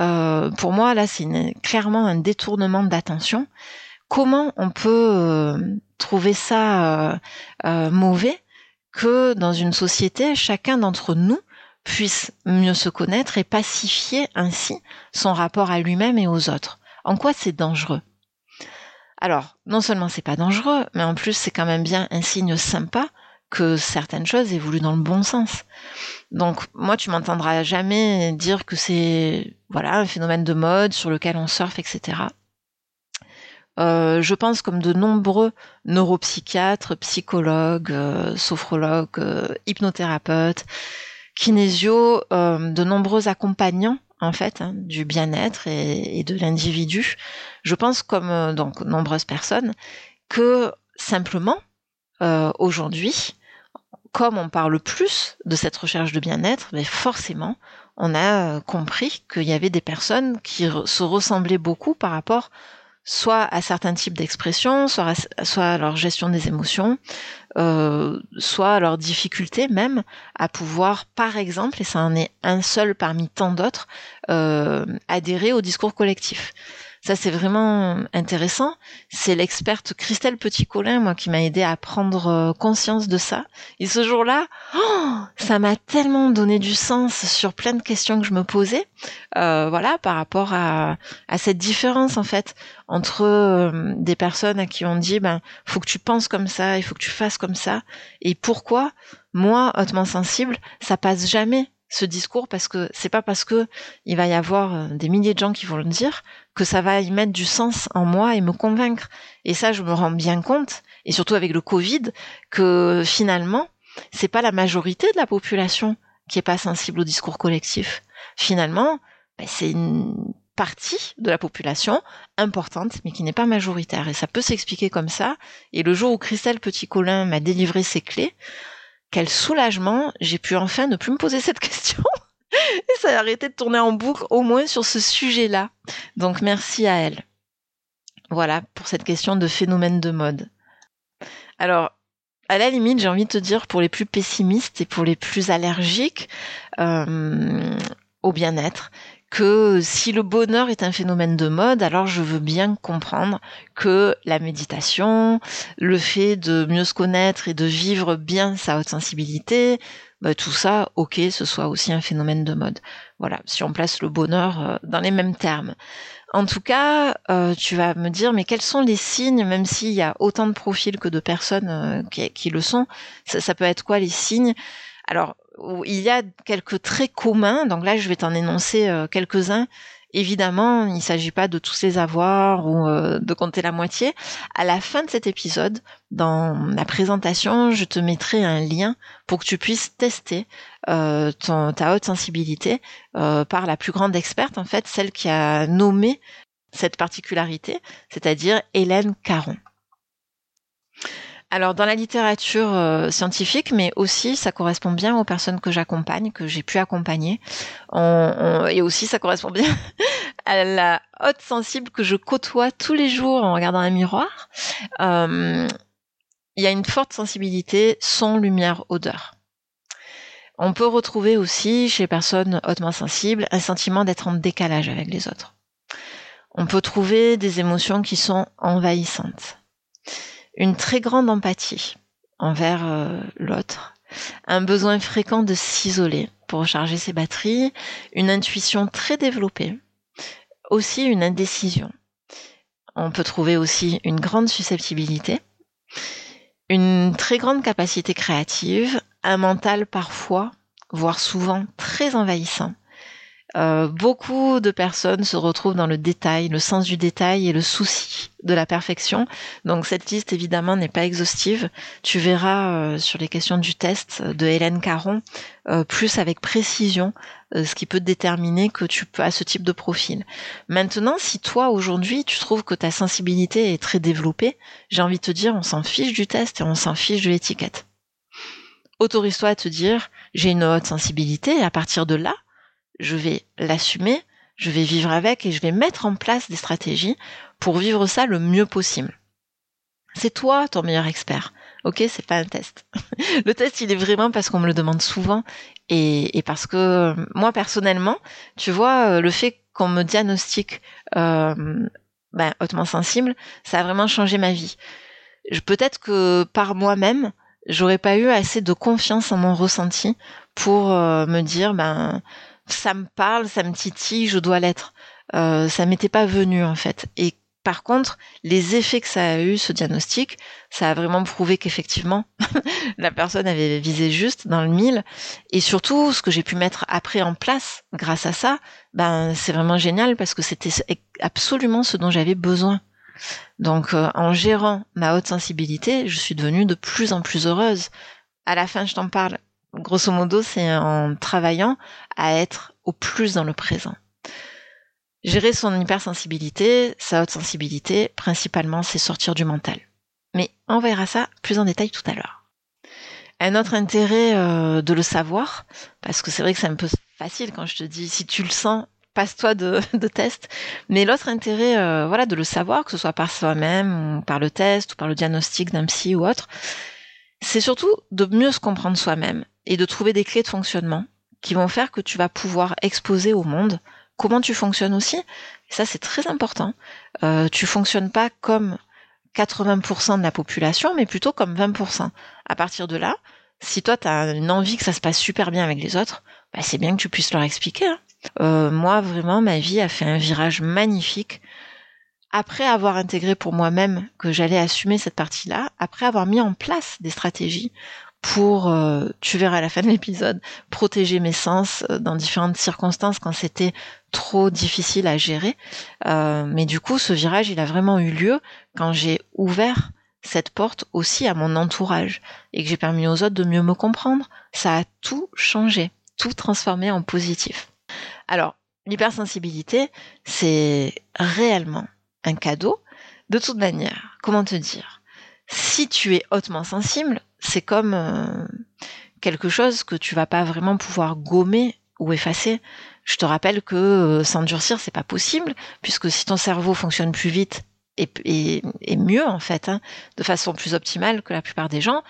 Euh, pour moi, là, c'est clairement un détournement d'attention. Comment on peut euh, trouver ça mauvais que dans une société, chacun d'entre nous puisse mieux se connaître et pacifier ainsi son rapport à lui-même et aux autres. En quoi c'est dangereux? Alors, non seulement c'est pas dangereux, mais en plus c'est quand même bien un signe sympa que certaines choses évoluent dans le bon sens. Donc moi tu m'entendras jamais dire que c'est voilà un phénomène de mode sur lequel on surfe, etc. Euh, je pense comme de nombreux neuropsychiatres, psychologues, euh, sophrologues, euh, hypnothérapeutes, kinésio, euh, de nombreux accompagnants en fait hein, du bien-être et, de l'individu. Je pense comme euh, donc nombreuses personnes que simplement euh, aujourd'hui, comme on parle plus de cette recherche de bien-être, mais forcément on a compris qu'il y avait des personnes qui se ressemblaient beaucoup par rapport soit à certains types d'expressions, soit, à, soit à leur gestion des émotions, euh, soit leur difficulté même à pouvoir, par exemple, et ça en est un seul parmi tant d'autres, euh, adhérer au discours collectif. Ça, c'est vraiment intéressant. C'est l'experte Christelle Petit-Colin, moi, qui m'a aidé à prendre euh, conscience de ça. Et ce jour-là, oh, ça m'a tellement donné du sens sur plein de questions que je me posais, euh, voilà, par rapport à, à, cette différence, en fait, entre euh, des personnes à qui on dit, ben, faut que tu penses comme ça, il faut que tu fasses comme ça. Et pourquoi, moi, hautement sensible, ça passe jamais ce discours parce que c'est pas parce que il va y avoir euh, des milliers de gens qui vont le dire que ça va y mettre du sens en moi et me convaincre. Et ça, je me rends bien compte, et surtout avec le Covid, que finalement, c'est pas la majorité de la population qui est pas sensible au discours collectif. Finalement, ben, c'est une partie de la population importante, mais qui n'est pas majoritaire. Et ça peut s'expliquer comme ça. Et le jour où Christelle Petit-Colin m'a délivré ses clés, quel soulagement, j'ai pu enfin ne plus me poser cette question. Et ça a arrêté de tourner en boucle, au moins sur ce sujet-là. Donc merci à elle. Voilà pour cette question de phénomène de mode. Alors, à la limite, j'ai envie de te dire pour les plus pessimistes et pour les plus allergiques euh, au bien-être, que si le bonheur est un phénomène de mode, alors je veux bien comprendre que la méditation, le fait de mieux se connaître et de vivre bien sa haute sensibilité, bah, tout ça, ok, ce soit aussi un phénomène de mode. Voilà, si on place le bonheur euh, dans les mêmes termes. En tout cas, euh, tu vas me dire, mais quels sont les signes, même s'il y a autant de profils que de personnes euh, qui, le sont, ça, ça peut être quoi les signes? Alors, il y a quelques traits communs. Donc là, je vais t'en énoncer euh, quelques-uns. Évidemment, il ne s'agit pas de tous les avoir ou euh, de compter la moitié. À la fin de cet épisode, dans la présentation, je te mettrai un lien pour que tu puisses tester euh, ta haute sensibilité par la plus grande experte, en fait, celle qui a nommé cette particularité, c'est-à-dire Hélène Caron. Alors dans la littérature euh, scientifique, mais aussi ça correspond bien aux personnes que j'accompagne, que j'ai pu accompagner, et aussi ça correspond bien à la haute sensible que je côtoie tous les jours en regardant un miroir. Euh, il y a une forte sensibilité son, lumière, odeur. On peut retrouver aussi chez les personnes hautement sensibles un sentiment d'être en décalage avec les autres. On peut trouver des émotions qui sont envahissantes une très grande empathie envers euh, l'autre, un besoin fréquent de s'isoler pour recharger ses batteries, une intuition très développée, aussi une indécision. On peut trouver aussi une grande susceptibilité, une très grande capacité créative, un mental parfois, voire souvent très envahissant, euh, beaucoup de personnes se retrouvent dans le détail, le sens du détail et le souci de la perfection. Donc cette liste évidemment n'est pas exhaustive. Tu verras euh, sur les questions du test de Hélène Caron euh, plus avec précision ce qui peut déterminer que tu à ce type de profil. Maintenant, si toi aujourd'hui tu trouves que ta sensibilité est très développée, j'ai envie de te dire on s'en fiche du test et on s'en fiche de l'étiquette. Autorise-toi à te dire j'ai une haute sensibilité et à partir de là, je vais l'assumer, je vais vivre avec et je vais mettre en place des stratégies pour vivre ça le mieux possible. C'est toi ton meilleur expert. Ok, c'est pas un test. le test, il est vraiment parce qu'on me le demande souvent et, parce que moi personnellement, tu vois, le fait qu'on me diagnostique euh, ben, hautement sensible, ça a vraiment changé ma vie. Peut-être que par moi-même, j'aurais pas eu assez de confiance en mon ressenti pour euh, me dire, ben ça me parle, ça me titille, je dois l'être. Euh, ça m'était pas venu en fait. Et par contre, les effets que ça a eu, ce diagnostic, ça a vraiment prouvé qu'effectivement, la personne avait visé juste dans le mille. Et surtout, ce que j'ai pu mettre après en place grâce à ça, ben, c'est vraiment génial parce que c'était absolument ce dont j'avais besoin. Donc, euh, en gérant ma haute sensibilité, je suis devenue de plus en plus heureuse. À la fin, je t'en parle grosso modo, c'est en travaillant à être au plus dans le présent. Gérer son hypersensibilité, sa haute sensibilité, principalement, c'est sortir du mental. Mais on verra ça plus en détail tout à l'heure. Un autre intérêt euh, de le savoir, parce que c'est vrai que c'est un peu facile quand je te dis si tu le sens, passe-toi de, test. Mais l'autre intérêt, euh, voilà, de le savoir, que ce soit par soi-même, par le test, ou par le diagnostic d'un psy ou autre, c'est surtout de mieux se comprendre soi-même et de trouver des clés de fonctionnement qui vont faire que tu vas pouvoir exposer au monde comment tu fonctionnes aussi. Ça, c'est très important. Euh, tu fonctionnes pas comme 80% de la population, mais plutôt comme 20%. À partir de là, si toi, tu as une envie que ça se passe super bien avec les autres, bah, c'est bien que tu puisses leur expliquer. Hein. Euh, moi, vraiment, ma vie a fait un virage magnifique. Après avoir intégré pour moi-même que j'allais assumer cette partie-là, après avoir mis en place des stratégies pour, euh, tu verras à la fin de l'épisode, protéger mes sens euh, dans différentes circonstances quand c'était trop difficile à gérer. Euh, mais du coup, ce virage, il a vraiment eu lieu quand j'ai ouvert cette porte aussi à mon entourage et que j'ai permis aux autres de mieux me comprendre. Ça a tout changé, tout transformé en positif. Alors, l'hypersensibilité, c'est réellement un cadeau. De toute manière, comment te dire? Si tu es hautement sensible, c'est comme euh, quelque chose que tu vas pas vraiment pouvoir gommer ou effacer. Je te rappelle que euh, s'endurcir, c'est pas possible, puisque si ton cerveau fonctionne plus vite et, mieux, en fait, hein, de façon plus optimale que la plupart des gens,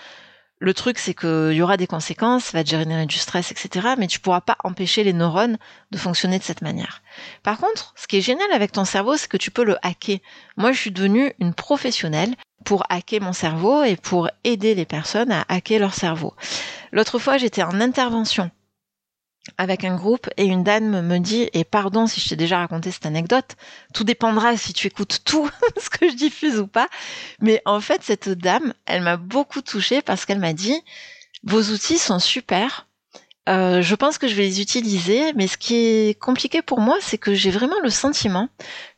le truc, c'est qu'il y aura des conséquences, ça va te générer du stress, etc. Mais tu pourras pas empêcher les neurones de fonctionner de cette manière. Par contre, ce qui est génial avec ton cerveau, c'est que tu peux le hacker. Moi, je suis devenue une professionnelle pour hacker mon cerveau et pour aider les personnes à hacker leur cerveau. L'autre fois, j'étais en intervention avec un groupe et une dame me dit, et pardon si je t'ai déjà raconté cette anecdote, tout dépendra si tu écoutes tout ce que je diffuse ou pas, mais en fait cette dame, elle m'a beaucoup touchée parce qu'elle m'a dit, vos outils sont super, euh, je pense que je vais les utiliser, mais ce qui est compliqué pour moi, c'est que j'ai vraiment le sentiment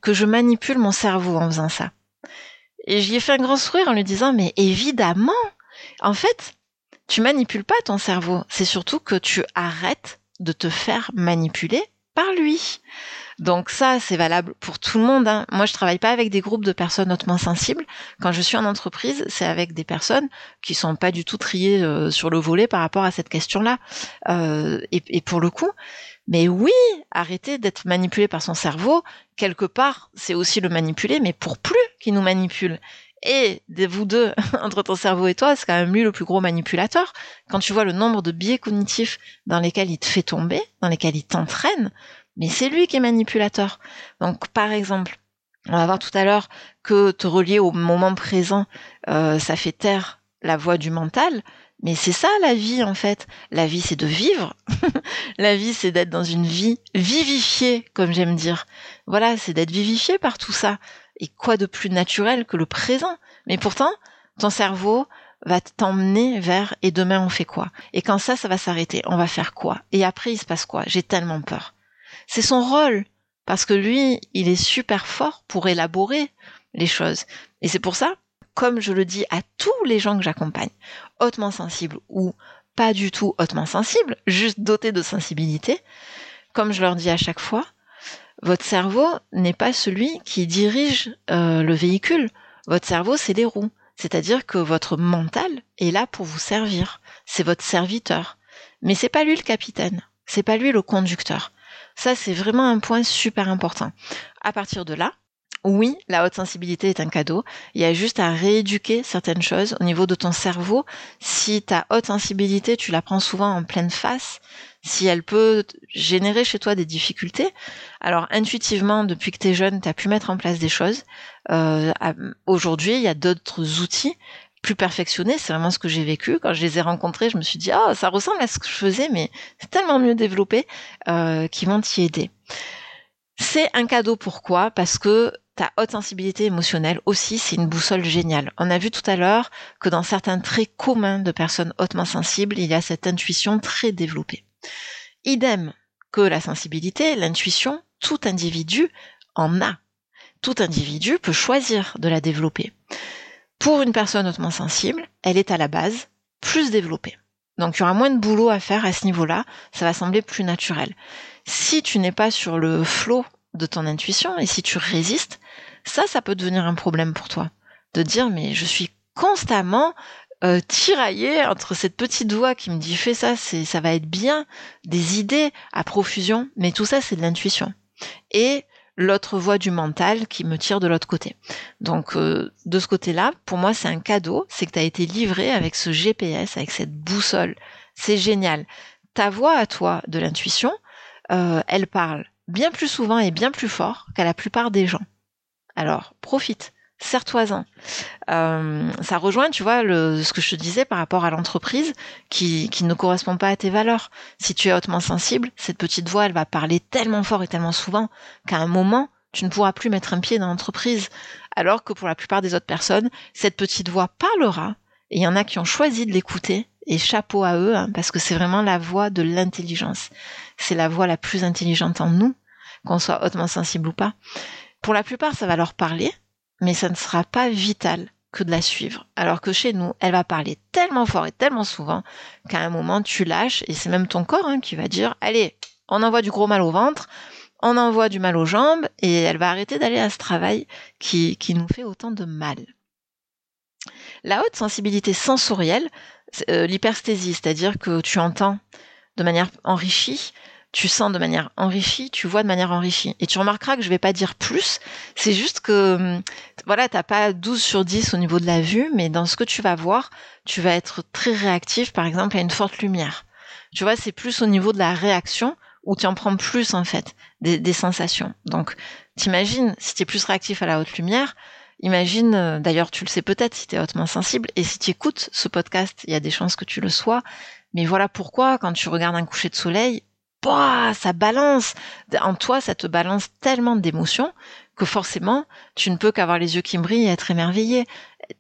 que je manipule mon cerveau en faisant ça. Et j'y ai fait un grand sourire en lui disant, mais évidemment, en fait, tu manipules pas ton cerveau, c'est surtout que tu arrêtes de te faire manipuler par lui. Donc ça, c'est valable pour tout le monde. Hein. Moi, je travaille pas avec des groupes de personnes hautement sensibles. Quand je suis en entreprise, c'est avec des personnes qui sont pas du tout triées euh, sur le volet par rapport à cette question-là. Euh, et, et, pour le coup, mais oui, arrêter d'être manipulé par son cerveau, quelque part, c'est aussi le manipuler, mais pour plus qu'il nous manipule et vous deux, entre ton cerveau et toi, c'est quand même lui le plus gros manipulateur. Quand tu vois le nombre de biais cognitifs dans lesquels il te fait tomber, dans lesquels il t'entraîne, mais c'est lui qui est manipulateur. Donc, par exemple, on va voir tout à l'heure que te relier au moment présent, euh, ça fait taire la voix du mental. Mais c'est ça la vie en fait. La vie c'est de vivre. la vie c'est d'être dans une vie vivifiée, comme j'aime dire. Voilà, c'est d'être vivifié par tout ça. Et quoi de plus naturel que le présent? Mais pourtant, ton cerveau va t'emmener vers et demain on fait quoi? Et quand ça, ça va s'arrêter, on va faire quoi? Et après, il se passe quoi? J'ai tellement peur. C'est son rôle, parce que lui, il est super fort pour élaborer les choses. Et c'est pour ça, comme je le dis à tous les gens que j'accompagne, hautement sensibles ou pas du tout hautement sensibles, juste dotés de sensibilité, comme je leur dis à chaque fois, votre cerveau n'est pas celui qui dirige euh, le véhicule. Votre cerveau, c'est les roues. C'est-à-dire que votre mental est là pour vous servir. C'est votre serviteur. Mais c'est pas lui le capitaine. C'est pas lui le conducteur. Ça, c'est vraiment un point super important. À partir de là, oui, la haute sensibilité est un cadeau. Il y a juste à rééduquer certaines choses au niveau de ton cerveau. Si ta haute sensibilité, tu la prends souvent en pleine face, si elle peut générer chez toi des difficultés. Alors intuitivement, depuis que tu es jeune, tu as pu mettre en place des choses. Euh, Aujourd'hui, il y a d'autres outils plus perfectionnés. C'est vraiment ce que j'ai vécu. Quand je les ai rencontrés, je me suis dit, oh, ça ressemble à ce que je faisais, mais c'est tellement mieux développé euh, qui vont t'y aider. C'est un cadeau pourquoi? Parce que ta haute sensibilité émotionnelle aussi, c'est une boussole géniale. On a vu tout à l'heure que dans certains traits communs de personnes hautement sensibles, il y a cette intuition très développée. Idem que la sensibilité, l'intuition, tout individu en a. Tout individu peut choisir de la développer. Pour une personne hautement sensible, elle est à la base plus développée. Donc il y aura moins de boulot à faire à ce niveau-là, ça va sembler plus naturel. Si tu n'es pas sur le flot de ton intuition et si tu résistes, ça, ça peut devenir un problème pour toi. De dire mais je suis constamment euh, tiraillée entre cette petite voix qui me dit fais ça, c'est ça va être bien, des idées à profusion, mais tout ça c'est de l'intuition. Et l'autre voix du mental qui me tire de l'autre côté. Donc euh, de ce côté-là, pour moi c'est un cadeau, c'est que tu as été livré avec ce GPS, avec cette boussole. C'est génial. Ta voix à toi de l'intuition, euh, elle parle bien plus souvent et bien plus fort qu'à la plupart des gens. Alors profite serre-toi-en. Euh, ça rejoint, tu vois, ce que je te disais par rapport à l'entreprise qui, qui ne correspond pas à tes valeurs. Si tu es hautement sensible, cette petite voix, elle va parler tellement fort et tellement souvent qu'à un moment, tu ne pourras plus mettre un pied dans l'entreprise. Alors que pour la plupart des autres personnes, cette petite voix parlera. Et il y en a qui ont choisi de l'écouter. Et chapeau à eux, hein, parce que c'est vraiment la voix de l'intelligence. C'est la voix la plus intelligente en nous, qu'on soit hautement sensible ou pas. Pour la plupart, ça va leur parler, mais ça ne sera pas vital que de la suivre. Alors que chez nous, elle va parler tellement fort et tellement souvent qu'à un moment, tu lâches, et c'est même ton corps hein, qui va dire, allez, on envoie du gros mal au ventre, on envoie du mal aux jambes, et elle va arrêter d'aller à ce travail qui, nous fait autant de mal. La haute sensibilité sensorielle, euh, c'est-à-dire que tu entends de manière enrichie, tu sens de manière enrichie, tu vois de manière enrichie. Et tu remarqueras que je vais pas dire plus, c'est juste que, hum, voilà, t'as pas 12 sur 10 au niveau de la vue, mais dans ce que tu vas voir, tu vas être très réactif, par exemple, à une forte lumière. Tu vois, c'est plus au niveau de la réaction où tu en prends plus, en fait, des, sensations. Donc, t'imagines, si tu es plus réactif à la haute lumière, imagine, euh, d'ailleurs, tu le sais peut-être si tu es hautement sensible, et si tu écoutes ce podcast, il y a des chances que tu le sois, mais voilà pourquoi, quand tu regardes un coucher de soleil, ça balance. En toi, ça te balance tellement d'émotions que forcément, tu ne peux qu'avoir les yeux qui brillent et être émerveillé.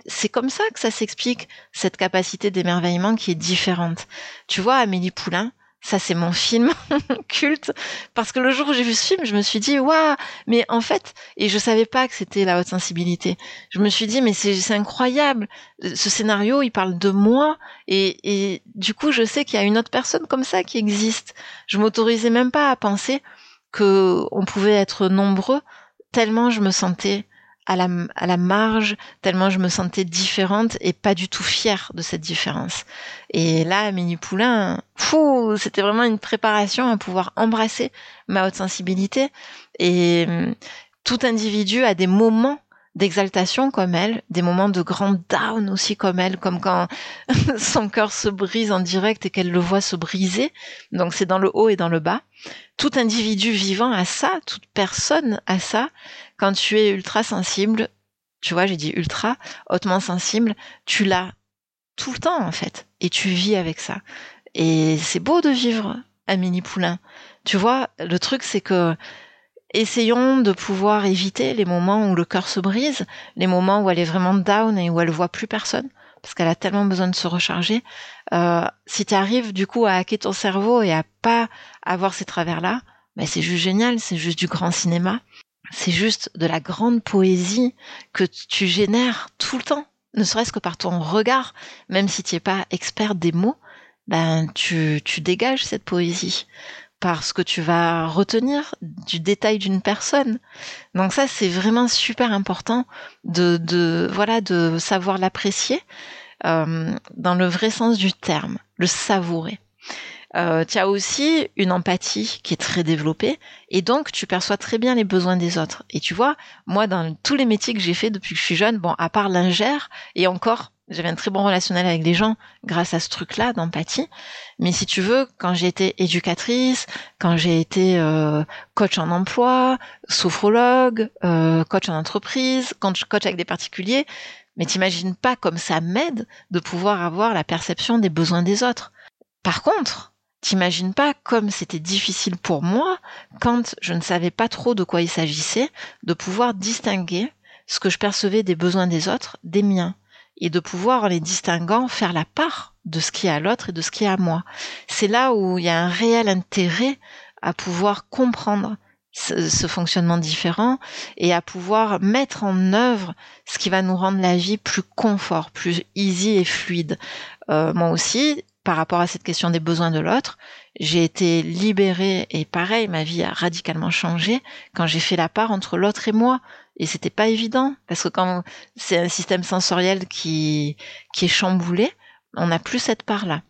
C'est comme ça que ça s'explique, cette capacité d'émerveillement qui est différente. Tu vois, Amélie Poulain, ça c'est mon film culte. Parce que le jour où j'ai vu ce film je me suis dit waouh mais en fait et je savais pas que c'était la haute sensibilité. Je me suis dit mais c'est incroyable. Ce scénario il parle de moi. Et, et du coup je sais qu'il y a une autre personne comme ça qui existe. Je m'autorisais même pas à penser que on pouvait être nombreux tellement je me sentais à la, à la marge, tellement je me sentais différente et pas du tout fière de cette différence. Et là, Mini Poulain, fou, c'était vraiment une préparation à pouvoir embrasser ma haute sensibilité. Et hum, tout individu a des moments d'exaltation comme elle, des moments de grand down aussi comme elle, comme quand son cœur se brise en direct et qu'elle le voit se briser. Donc c'est dans le haut et dans le bas. Tout individu vivant a ça, toute personne a ça. Quand tu es ultra sensible, tu vois, j'ai dit ultra, hautement sensible, tu l'as tout le temps en fait, et tu vis avec ça. Et c'est beau de vivre à Mini Poulain. Tu vois, le truc c'est que essayons de pouvoir éviter les moments où le cœur se brise, les moments où elle est vraiment down et où elle voit plus personne, parce qu'elle a tellement besoin de se recharger. Euh, si tu arrives du coup à hacker ton cerveau et à pas avoir ces travers-là, ben c'est juste génial, c'est juste du grand cinéma. C'est juste de la grande poésie que tu génères tout le temps, ne serait-ce que par ton regard, même si tu n'es pas expert des mots, ben tu, tu dégages cette poésie parce que tu vas retenir du détail d'une personne. Donc ça, c'est vraiment super important de, de voilà de savoir l'apprécier euh, dans le vrai sens du terme, le savourer. Euh, tu as aussi une empathie qui est très développée et donc tu perçois très bien les besoins des autres. Et tu vois, moi dans tous les métiers que j'ai fait depuis que je suis jeune, bon, à part l'ingère et encore, j'avais un très bon relationnel avec les gens grâce à ce truc-là d'empathie. Mais si tu veux, quand j'ai été éducatrice, quand j'ai été euh, coach en emploi, sophrologue, euh, coach en entreprise, quand je coach avec des particuliers, mais t'imagines pas comme ça m'aide de pouvoir avoir la perception des besoins des autres. Par contre, T'imagines pas comme c'était difficile pour moi, quand je ne savais pas trop de quoi il s'agissait, de pouvoir distinguer ce que je percevais des besoins des autres des miens, et de pouvoir, en les distinguant, faire la part de ce qui est à l'autre et de ce qui est à moi. C'est là où il y a un réel intérêt à pouvoir comprendre ce, fonctionnement différent et à pouvoir mettre en œuvre ce qui va nous rendre la vie plus confort, plus easy et fluide. Euh, moi aussi, par rapport à cette question des besoins de l'autre, j'ai été libérée et pareil, ma vie a radicalement changé quand j'ai fait la part entre l'autre et moi. Et c'était pas évident parce que quand c'est un système sensoriel qui qui est chamboulé, on n'a plus cette part là.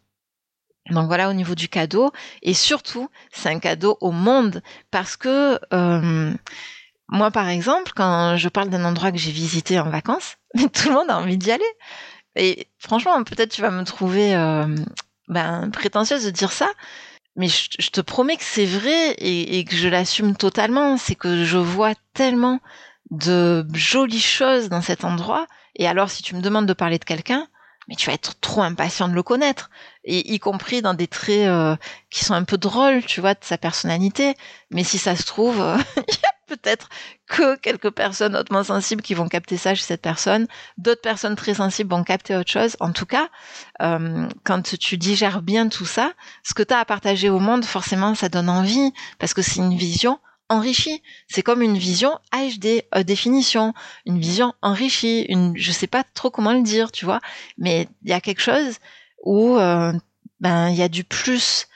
Donc voilà au niveau du cadeau et surtout c'est un cadeau au monde parce que euh, moi par exemple quand je parle d'un endroit que j'ai visité en vacances, tout le monde a envie d'y aller. Et franchement peut-être tu vas me trouver euh, ben, prétentieuse de dire ça, mais je, te promets que c'est vrai et, et, que je l'assume totalement. C'est que je vois tellement de jolies choses dans cet endroit. Et alors, si tu me demandes de parler de quelqu'un, mais tu vas être trop impatient de le connaître, et y compris dans des traits euh, qui sont un peu drôles, tu vois, de sa personnalité. Mais si ça se trouve, euh, il y a peut-être que quelques personnes hautement sensibles qui vont capter ça chez cette personne, d'autres personnes très sensibles vont capter autre chose. En tout cas, euh, quand tu digères bien tout ça, ce que tu as à partager au monde, forcément, ça donne envie, parce que c'est une vision enrichi. C'est comme une vision HD, euh, définition, une vision enrichie, une, je sais pas trop comment le dire, tu vois, mais il y a quelque chose où, euh, ben, il y a du plus.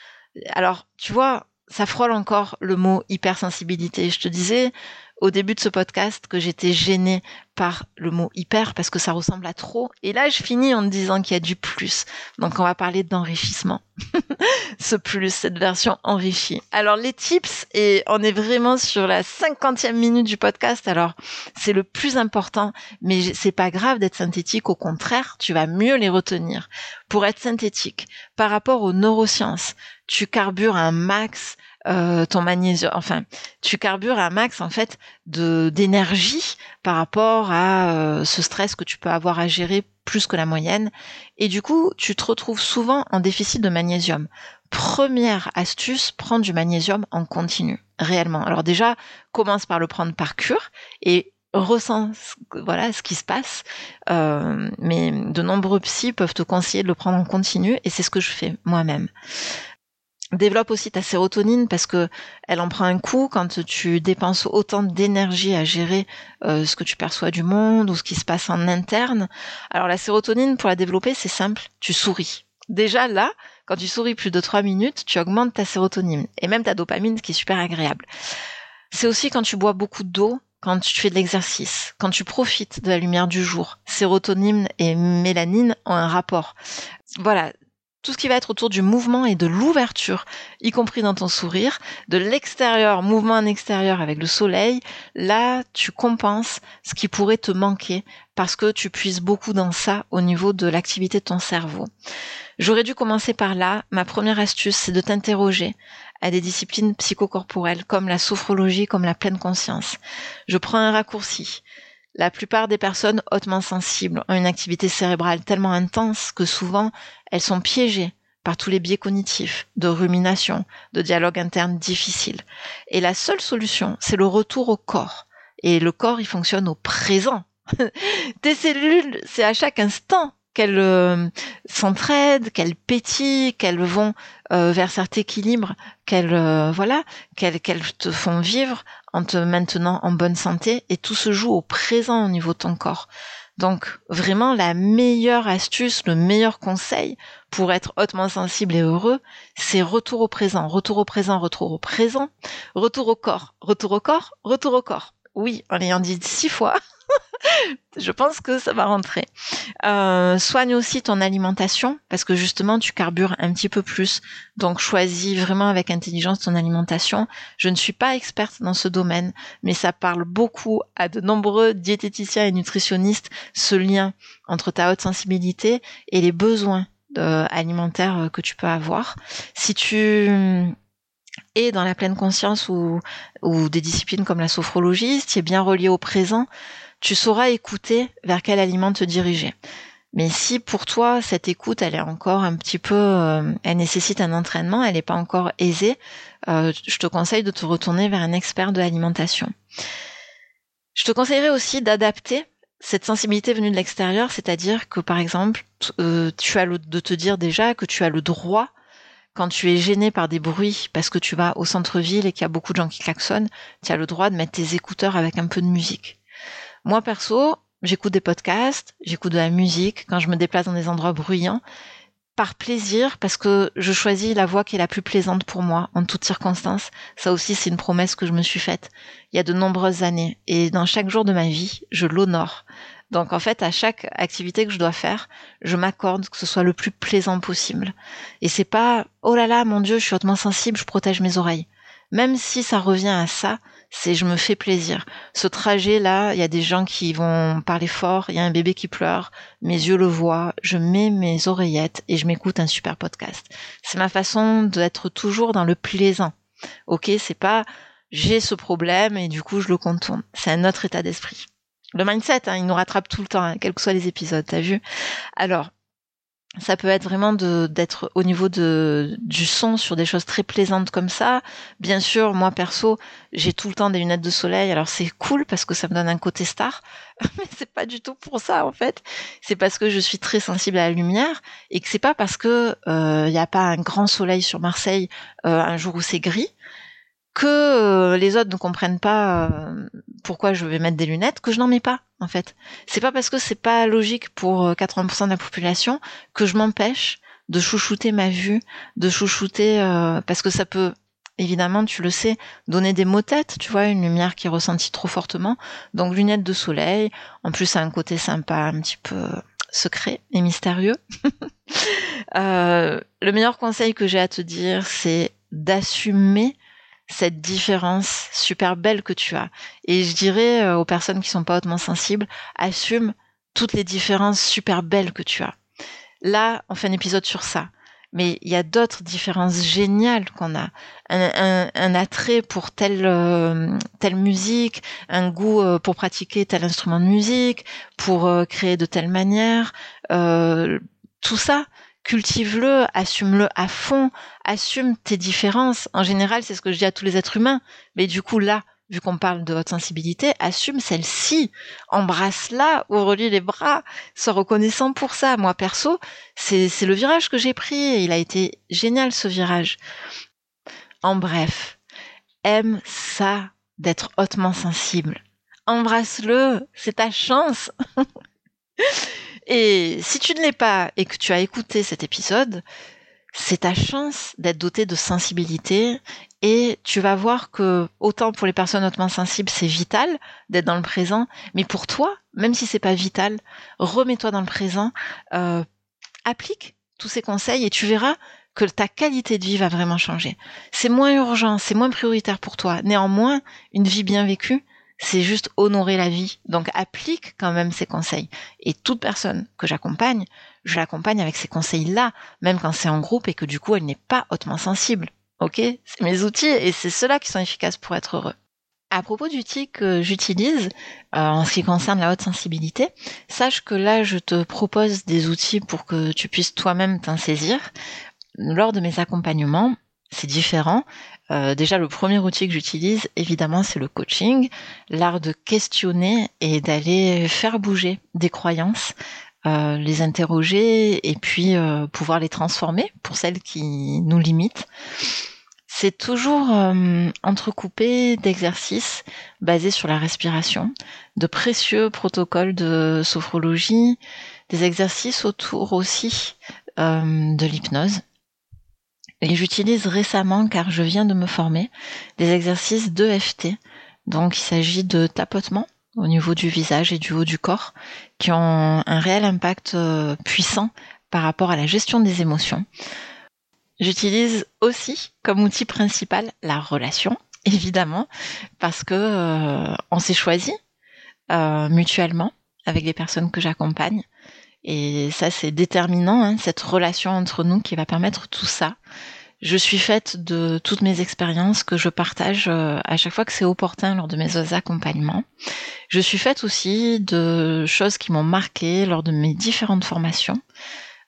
Alors, tu vois, ça frôle encore le mot hypersensibilité. Je te disais, au début de ce podcast que j'étais gênée par le mot hyper parce que ça ressemble à trop. Et là, je finis en disant qu'il y a du plus. Donc, on va parler d'enrichissement. Ce plus, cette version enrichie. Alors, les tips, et on est vraiment sur la cinquantième minute du podcast. Alors, c'est le plus important, mais c'est pas grave d'être synthétique. Au contraire, tu vas mieux les retenir. Pour être synthétique, par rapport aux neurosciences, tu carbures un max euh, ton magnésium, enfin, tu carbures un max en fait de d'énergie par rapport à euh, ce stress que tu peux avoir à gérer plus que la moyenne, et du coup, tu te retrouves souvent en déficit de magnésium. Première astuce, prendre du magnésium en continu, réellement. Alors déjà, commence par le prendre par cure et ressens voilà ce qui se passe euh, mais de nombreux psys peuvent te conseiller de le prendre en continu et c'est ce que je fais moi-même développe aussi ta sérotonine parce que elle en prend un coup quand tu dépenses autant d'énergie à gérer euh, ce que tu perçois du monde ou ce qui se passe en interne. Alors la sérotonine pour la développer, c'est simple, tu souris. Déjà là, quand tu souris plus de trois minutes, tu augmentes ta sérotonine et même ta dopamine qui est super agréable. C'est aussi quand tu bois beaucoup d'eau, quand tu fais de l'exercice, quand tu profites de la lumière du jour. Sérotonine et mélanine ont un rapport. Voilà, tout ce qui va être autour du mouvement et de l'ouverture, y compris dans ton sourire, de l'extérieur, mouvement en extérieur avec le soleil, là, tu compenses ce qui pourrait te manquer parce que tu puisses beaucoup dans ça au niveau de l'activité de ton cerveau. J'aurais dû commencer par là. Ma première astuce, c'est de t'interroger à des disciplines psychocorporelles comme la sophrologie, comme la pleine conscience. Je prends un raccourci. La plupart des personnes hautement sensibles ont une activité cérébrale tellement intense que souvent elles sont piégées par tous les biais cognitifs, de rumination, de dialogue interne difficile. Et la seule solution, c'est le retour au corps. Et le corps, il fonctionne au présent. Tes cellules, c'est à chaque instant qu'elles euh, s'entraident, qu'elles pétillent, qu'elles vont euh, vers cet équilibre, qu'elles euh, voilà, qu'elles qu'elles te font vivre en te maintenant en bonne santé et tout se joue au présent au niveau de ton corps. Donc vraiment la meilleure astuce, le meilleur conseil pour être hautement sensible et heureux, c'est retour au présent, retour au présent, retour au présent, retour au corps, retour au corps, retour au corps. Oui, en ayant dit six fois, je pense que ça va rentrer. Euh, soigne aussi ton alimentation parce que justement tu carbures un petit peu plus. Donc choisis vraiment avec intelligence ton alimentation. Je ne suis pas experte dans ce domaine, mais ça parle beaucoup à de nombreux diététiciens et nutritionnistes ce lien entre ta haute sensibilité et les besoins alimentaires que tu peux avoir. Si tu es dans la pleine conscience ou des disciplines comme la sophrologie, si tu es bien relié au présent, tu sauras écouter vers quel aliment te diriger. Mais si pour toi cette écoute elle est encore un petit peu, euh, elle nécessite un entraînement, elle n'est pas encore aisée, euh, je te conseille de te retourner vers un expert de l'alimentation. Je te conseillerais aussi d'adapter cette sensibilité venue de l'extérieur, c'est-à-dire que par exemple, euh, tu as le, de te dire déjà que tu as le droit quand tu es gêné par des bruits parce que tu vas au centre-ville et qu'il y a beaucoup de gens qui klaxonnent, tu as le droit de mettre tes écouteurs avec un peu de musique. Moi, perso, j'écoute des podcasts, j'écoute de la musique quand je me déplace dans des endroits bruyants par plaisir, parce que je choisis la voie qui est la plus plaisante pour moi en toutes circonstances. Ça aussi, c'est une promesse que je me suis faite il y a de nombreuses années. Et dans chaque jour de ma vie, je l'honore. Donc en fait, à chaque activité que je dois faire, je m'accorde que ce soit le plus plaisant possible. Et c'est pas oh là là, mon Dieu, je suis hautement sensible, je protège mes oreilles. Même si ça revient à ça, c'est je me fais plaisir. Ce trajet là, il y a des gens qui vont parler fort, il y a un bébé qui pleure, mes yeux le voient, je mets mes oreillettes et je m'écoute un super podcast. C'est ma façon d'être toujours dans le plaisant. Ok, c'est pas j'ai ce problème et du coup je le contourne. C'est un autre état d'esprit. Le mindset, hein, il nous rattrape tout le temps, hein, quels que soient les épisodes, t'as vu? Alors, ça peut être vraiment d'être au niveau de du son sur des choses très plaisantes comme ça. Bien sûr, moi perso, j'ai tout le temps des lunettes de soleil. Alors c'est cool parce que ça me donne un côté star, mais c'est pas du tout pour ça en fait. C'est parce que je suis très sensible à la lumière et que c'est pas parce que il euh, n'y a pas un grand soleil sur Marseille euh, un jour où c'est gris que euh, les autres ne comprennent pas euh, pourquoi je vais mettre des lunettes, que je n'en mets pas, en fait. C'est pas parce que c'est pas logique pour 80% euh, de la population que je m'empêche de chouchouter ma vue, de chouchouter, parce que ça peut, évidemment, tu le sais, donner des maux têtes, tu vois, une lumière qui est ressentie trop fortement. Donc lunettes de soleil, en plus ça a un côté sympa, un petit peu secret et mystérieux. le meilleur conseil que j'ai à te dire, c'est d'assumer cette différence super belle que tu as. Et je dirais euh, aux personnes qui sont pas hautement sensibles, assume toutes les différences super belles que tu as. Là, on fait un épisode sur ça. Mais il y a d'autres différences géniales qu'on a. Un, attrait pour telle, euh, telle musique, un goût euh, pour pratiquer tel instrument de musique, pour créer de telle manière. tout ça, cultive-le, assume-le à fond, assume tes différences. En général, c'est ce que je dis à tous les êtres humains. Mais du coup, là, vu qu'on parle de votre sensibilité, assume celle-ci, embrasse-la, ouvre-lui les bras, sois reconnaissant pour ça. Moi, perso, c'est, le virage que j'ai pris et il a été génial ce virage. En bref, aime ça d'être hautement sensible. Embrasse-le, c'est ta chance. Et si tu ne l'es pas et que tu as écouté cet épisode, c'est ta chance d'être doté de sensibilité et tu vas voir que autant pour les personnes hautement sensibles, c'est vital d'être dans le présent, mais pour toi, même si c'est pas vital, remets-toi dans le présent, euh, applique tous ces conseils et tu verras que ta qualité de vie va vraiment changer. C'est moins urgent, c'est moins prioritaire pour toi. Néanmoins, une vie bien vécue, c'est juste honorer la vie. Donc applique quand même ces conseils. Et toute personne que j'accompagne, je l'accompagne avec ces conseils-là, même quand c'est en groupe et que du coup elle n'est pas hautement sensible. Ok? C'est mes outils et c'est ceux-là qui sont efficaces pour être heureux. À propos d'outils que j'utilise euh, en ce qui concerne la haute sensibilité, sache que là je te propose des outils pour que tu puisses toi-même t'en saisir. Lors de mes accompagnements, c'est différent. Euh, déjà, le premier outil que j'utilise, évidemment, c'est le coaching, l'art de questionner et d'aller faire bouger des croyances, euh, les interroger et puis euh, pouvoir les transformer pour celles qui nous limitent. C'est toujours entrecoupé d'exercices basés sur la respiration, de précieux protocoles de sophrologie, des exercices autour aussi de l'hypnose et j'utilise récemment, car je viens de me former, des exercices d'EFT. Donc il s'agit de tapotements au niveau du visage et du haut du corps qui ont un réel impact euh, puissant par rapport à la gestion des émotions. J'utilise aussi comme outil principal la relation, évidemment, parce que euh, on s'est choisi euh, mutuellement avec les personnes que j'accompagne. Et ça, c'est déterminant, hein, cette relation entre nous qui va permettre tout ça. Je suis faite de toutes mes expériences que je partage euh, à chaque fois que c'est opportun lors de mes accompagnements. Je suis faite aussi de choses qui m'ont marqué lors de mes différentes formations,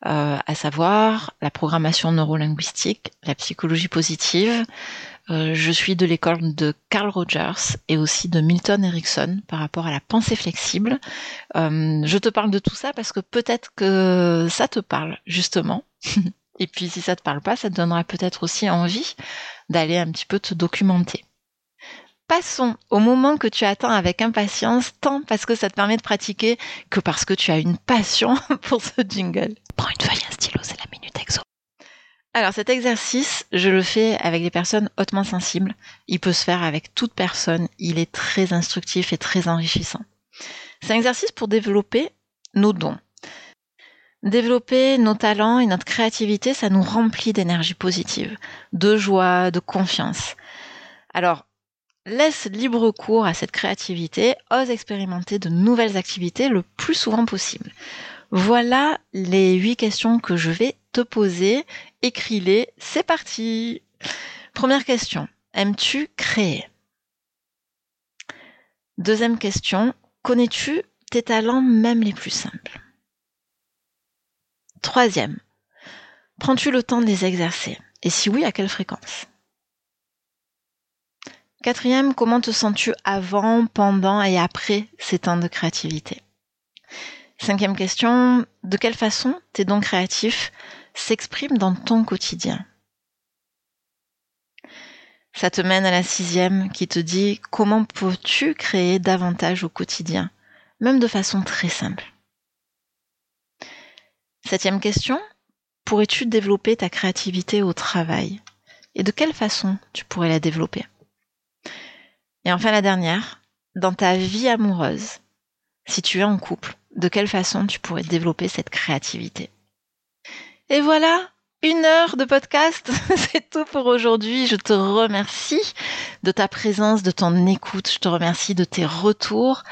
euh, à savoir la programmation neurolinguistique, la psychologie positive, euh, je suis de l'école de Carl Rogers et aussi de Milton Erickson par rapport à la pensée flexible. Je te parle de tout ça parce que peut-être que ça te parle justement. et puis si ça te parle pas, ça te donnera peut-être aussi envie d'aller un petit peu te documenter. Passons au moment que tu attends avec impatience, tant parce que ça te permet de pratiquer que parce que tu as une passion pour ce jingle. Prends une feuille, un stylo, c'est la minute Nutexo. Alors cet exercice, je le fais avec des personnes hautement sensibles. Il peut se faire avec toute personne. Il est très instructif et très enrichissant. C'est un exercice pour développer nos dons. Développer nos talents et notre créativité, ça nous remplit d'énergie positive, de joie, de confiance. Alors, laisse libre cours à cette créativité, ose expérimenter de nouvelles activités le plus souvent possible. Voilà les huit questions que je vais te poser. Écris-les, c'est parti. Première question, aimes-tu créer? Deuxième question, connais-tu tes talents même les plus simples? Troisième, prends-tu le temps de les exercer? Et si oui, à quelle fréquence? Quatrième, comment te sens-tu avant, pendant et après ces temps de créativité? Cinquième question, de quelle façon tes dons créatifs s'expriment dans ton quotidien? Ça te mène à la sixième qui te dit comment peux-tu créer davantage au quotidien, même de façon très simple. Septième question, pourrais-tu développer ta créativité au travail? Et de quelle façon tu pourrais la développer? Et enfin la dernière, dans ta vie amoureuse, si tu es en couple, de quelle façon tu pourrais développer cette créativité? Et voilà, une heure de podcast, c'est tout pour aujourd'hui. Je te remercie de ta présence, de ton écoute, je te remercie de tes retours.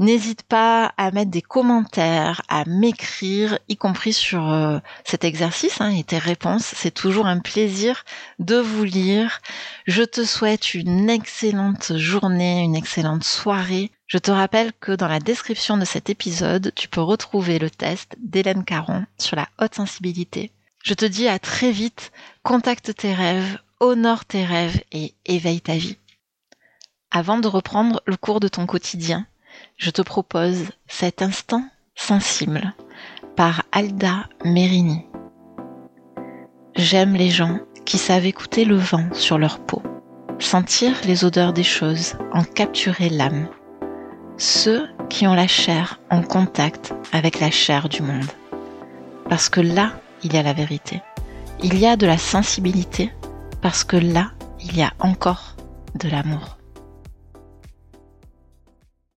N'hésite pas à mettre des commentaires, à m'écrire, y compris sur euh, cet exercice hein, et tes réponses. C'est toujours un plaisir de vous lire. Je te souhaite une excellente journée, une excellente soirée. Je te rappelle que dans la description de cet épisode, tu peux retrouver le test d'Hélène Caron sur la haute sensibilité. Je te dis à très vite, contacte tes rêves, honore tes rêves et éveille ta vie. Avant de reprendre le cours de ton quotidien, je te propose cet instant sensible par Alda Merini. J'aime les gens qui savent écouter le vent sur leur peau, sentir les odeurs des choses, en capturer l'âme. Ceux qui ont la chair en contact avec la chair du monde. Parce que là, il y a la vérité. Il y a de la sensibilité parce que là, il y a encore de l'amour.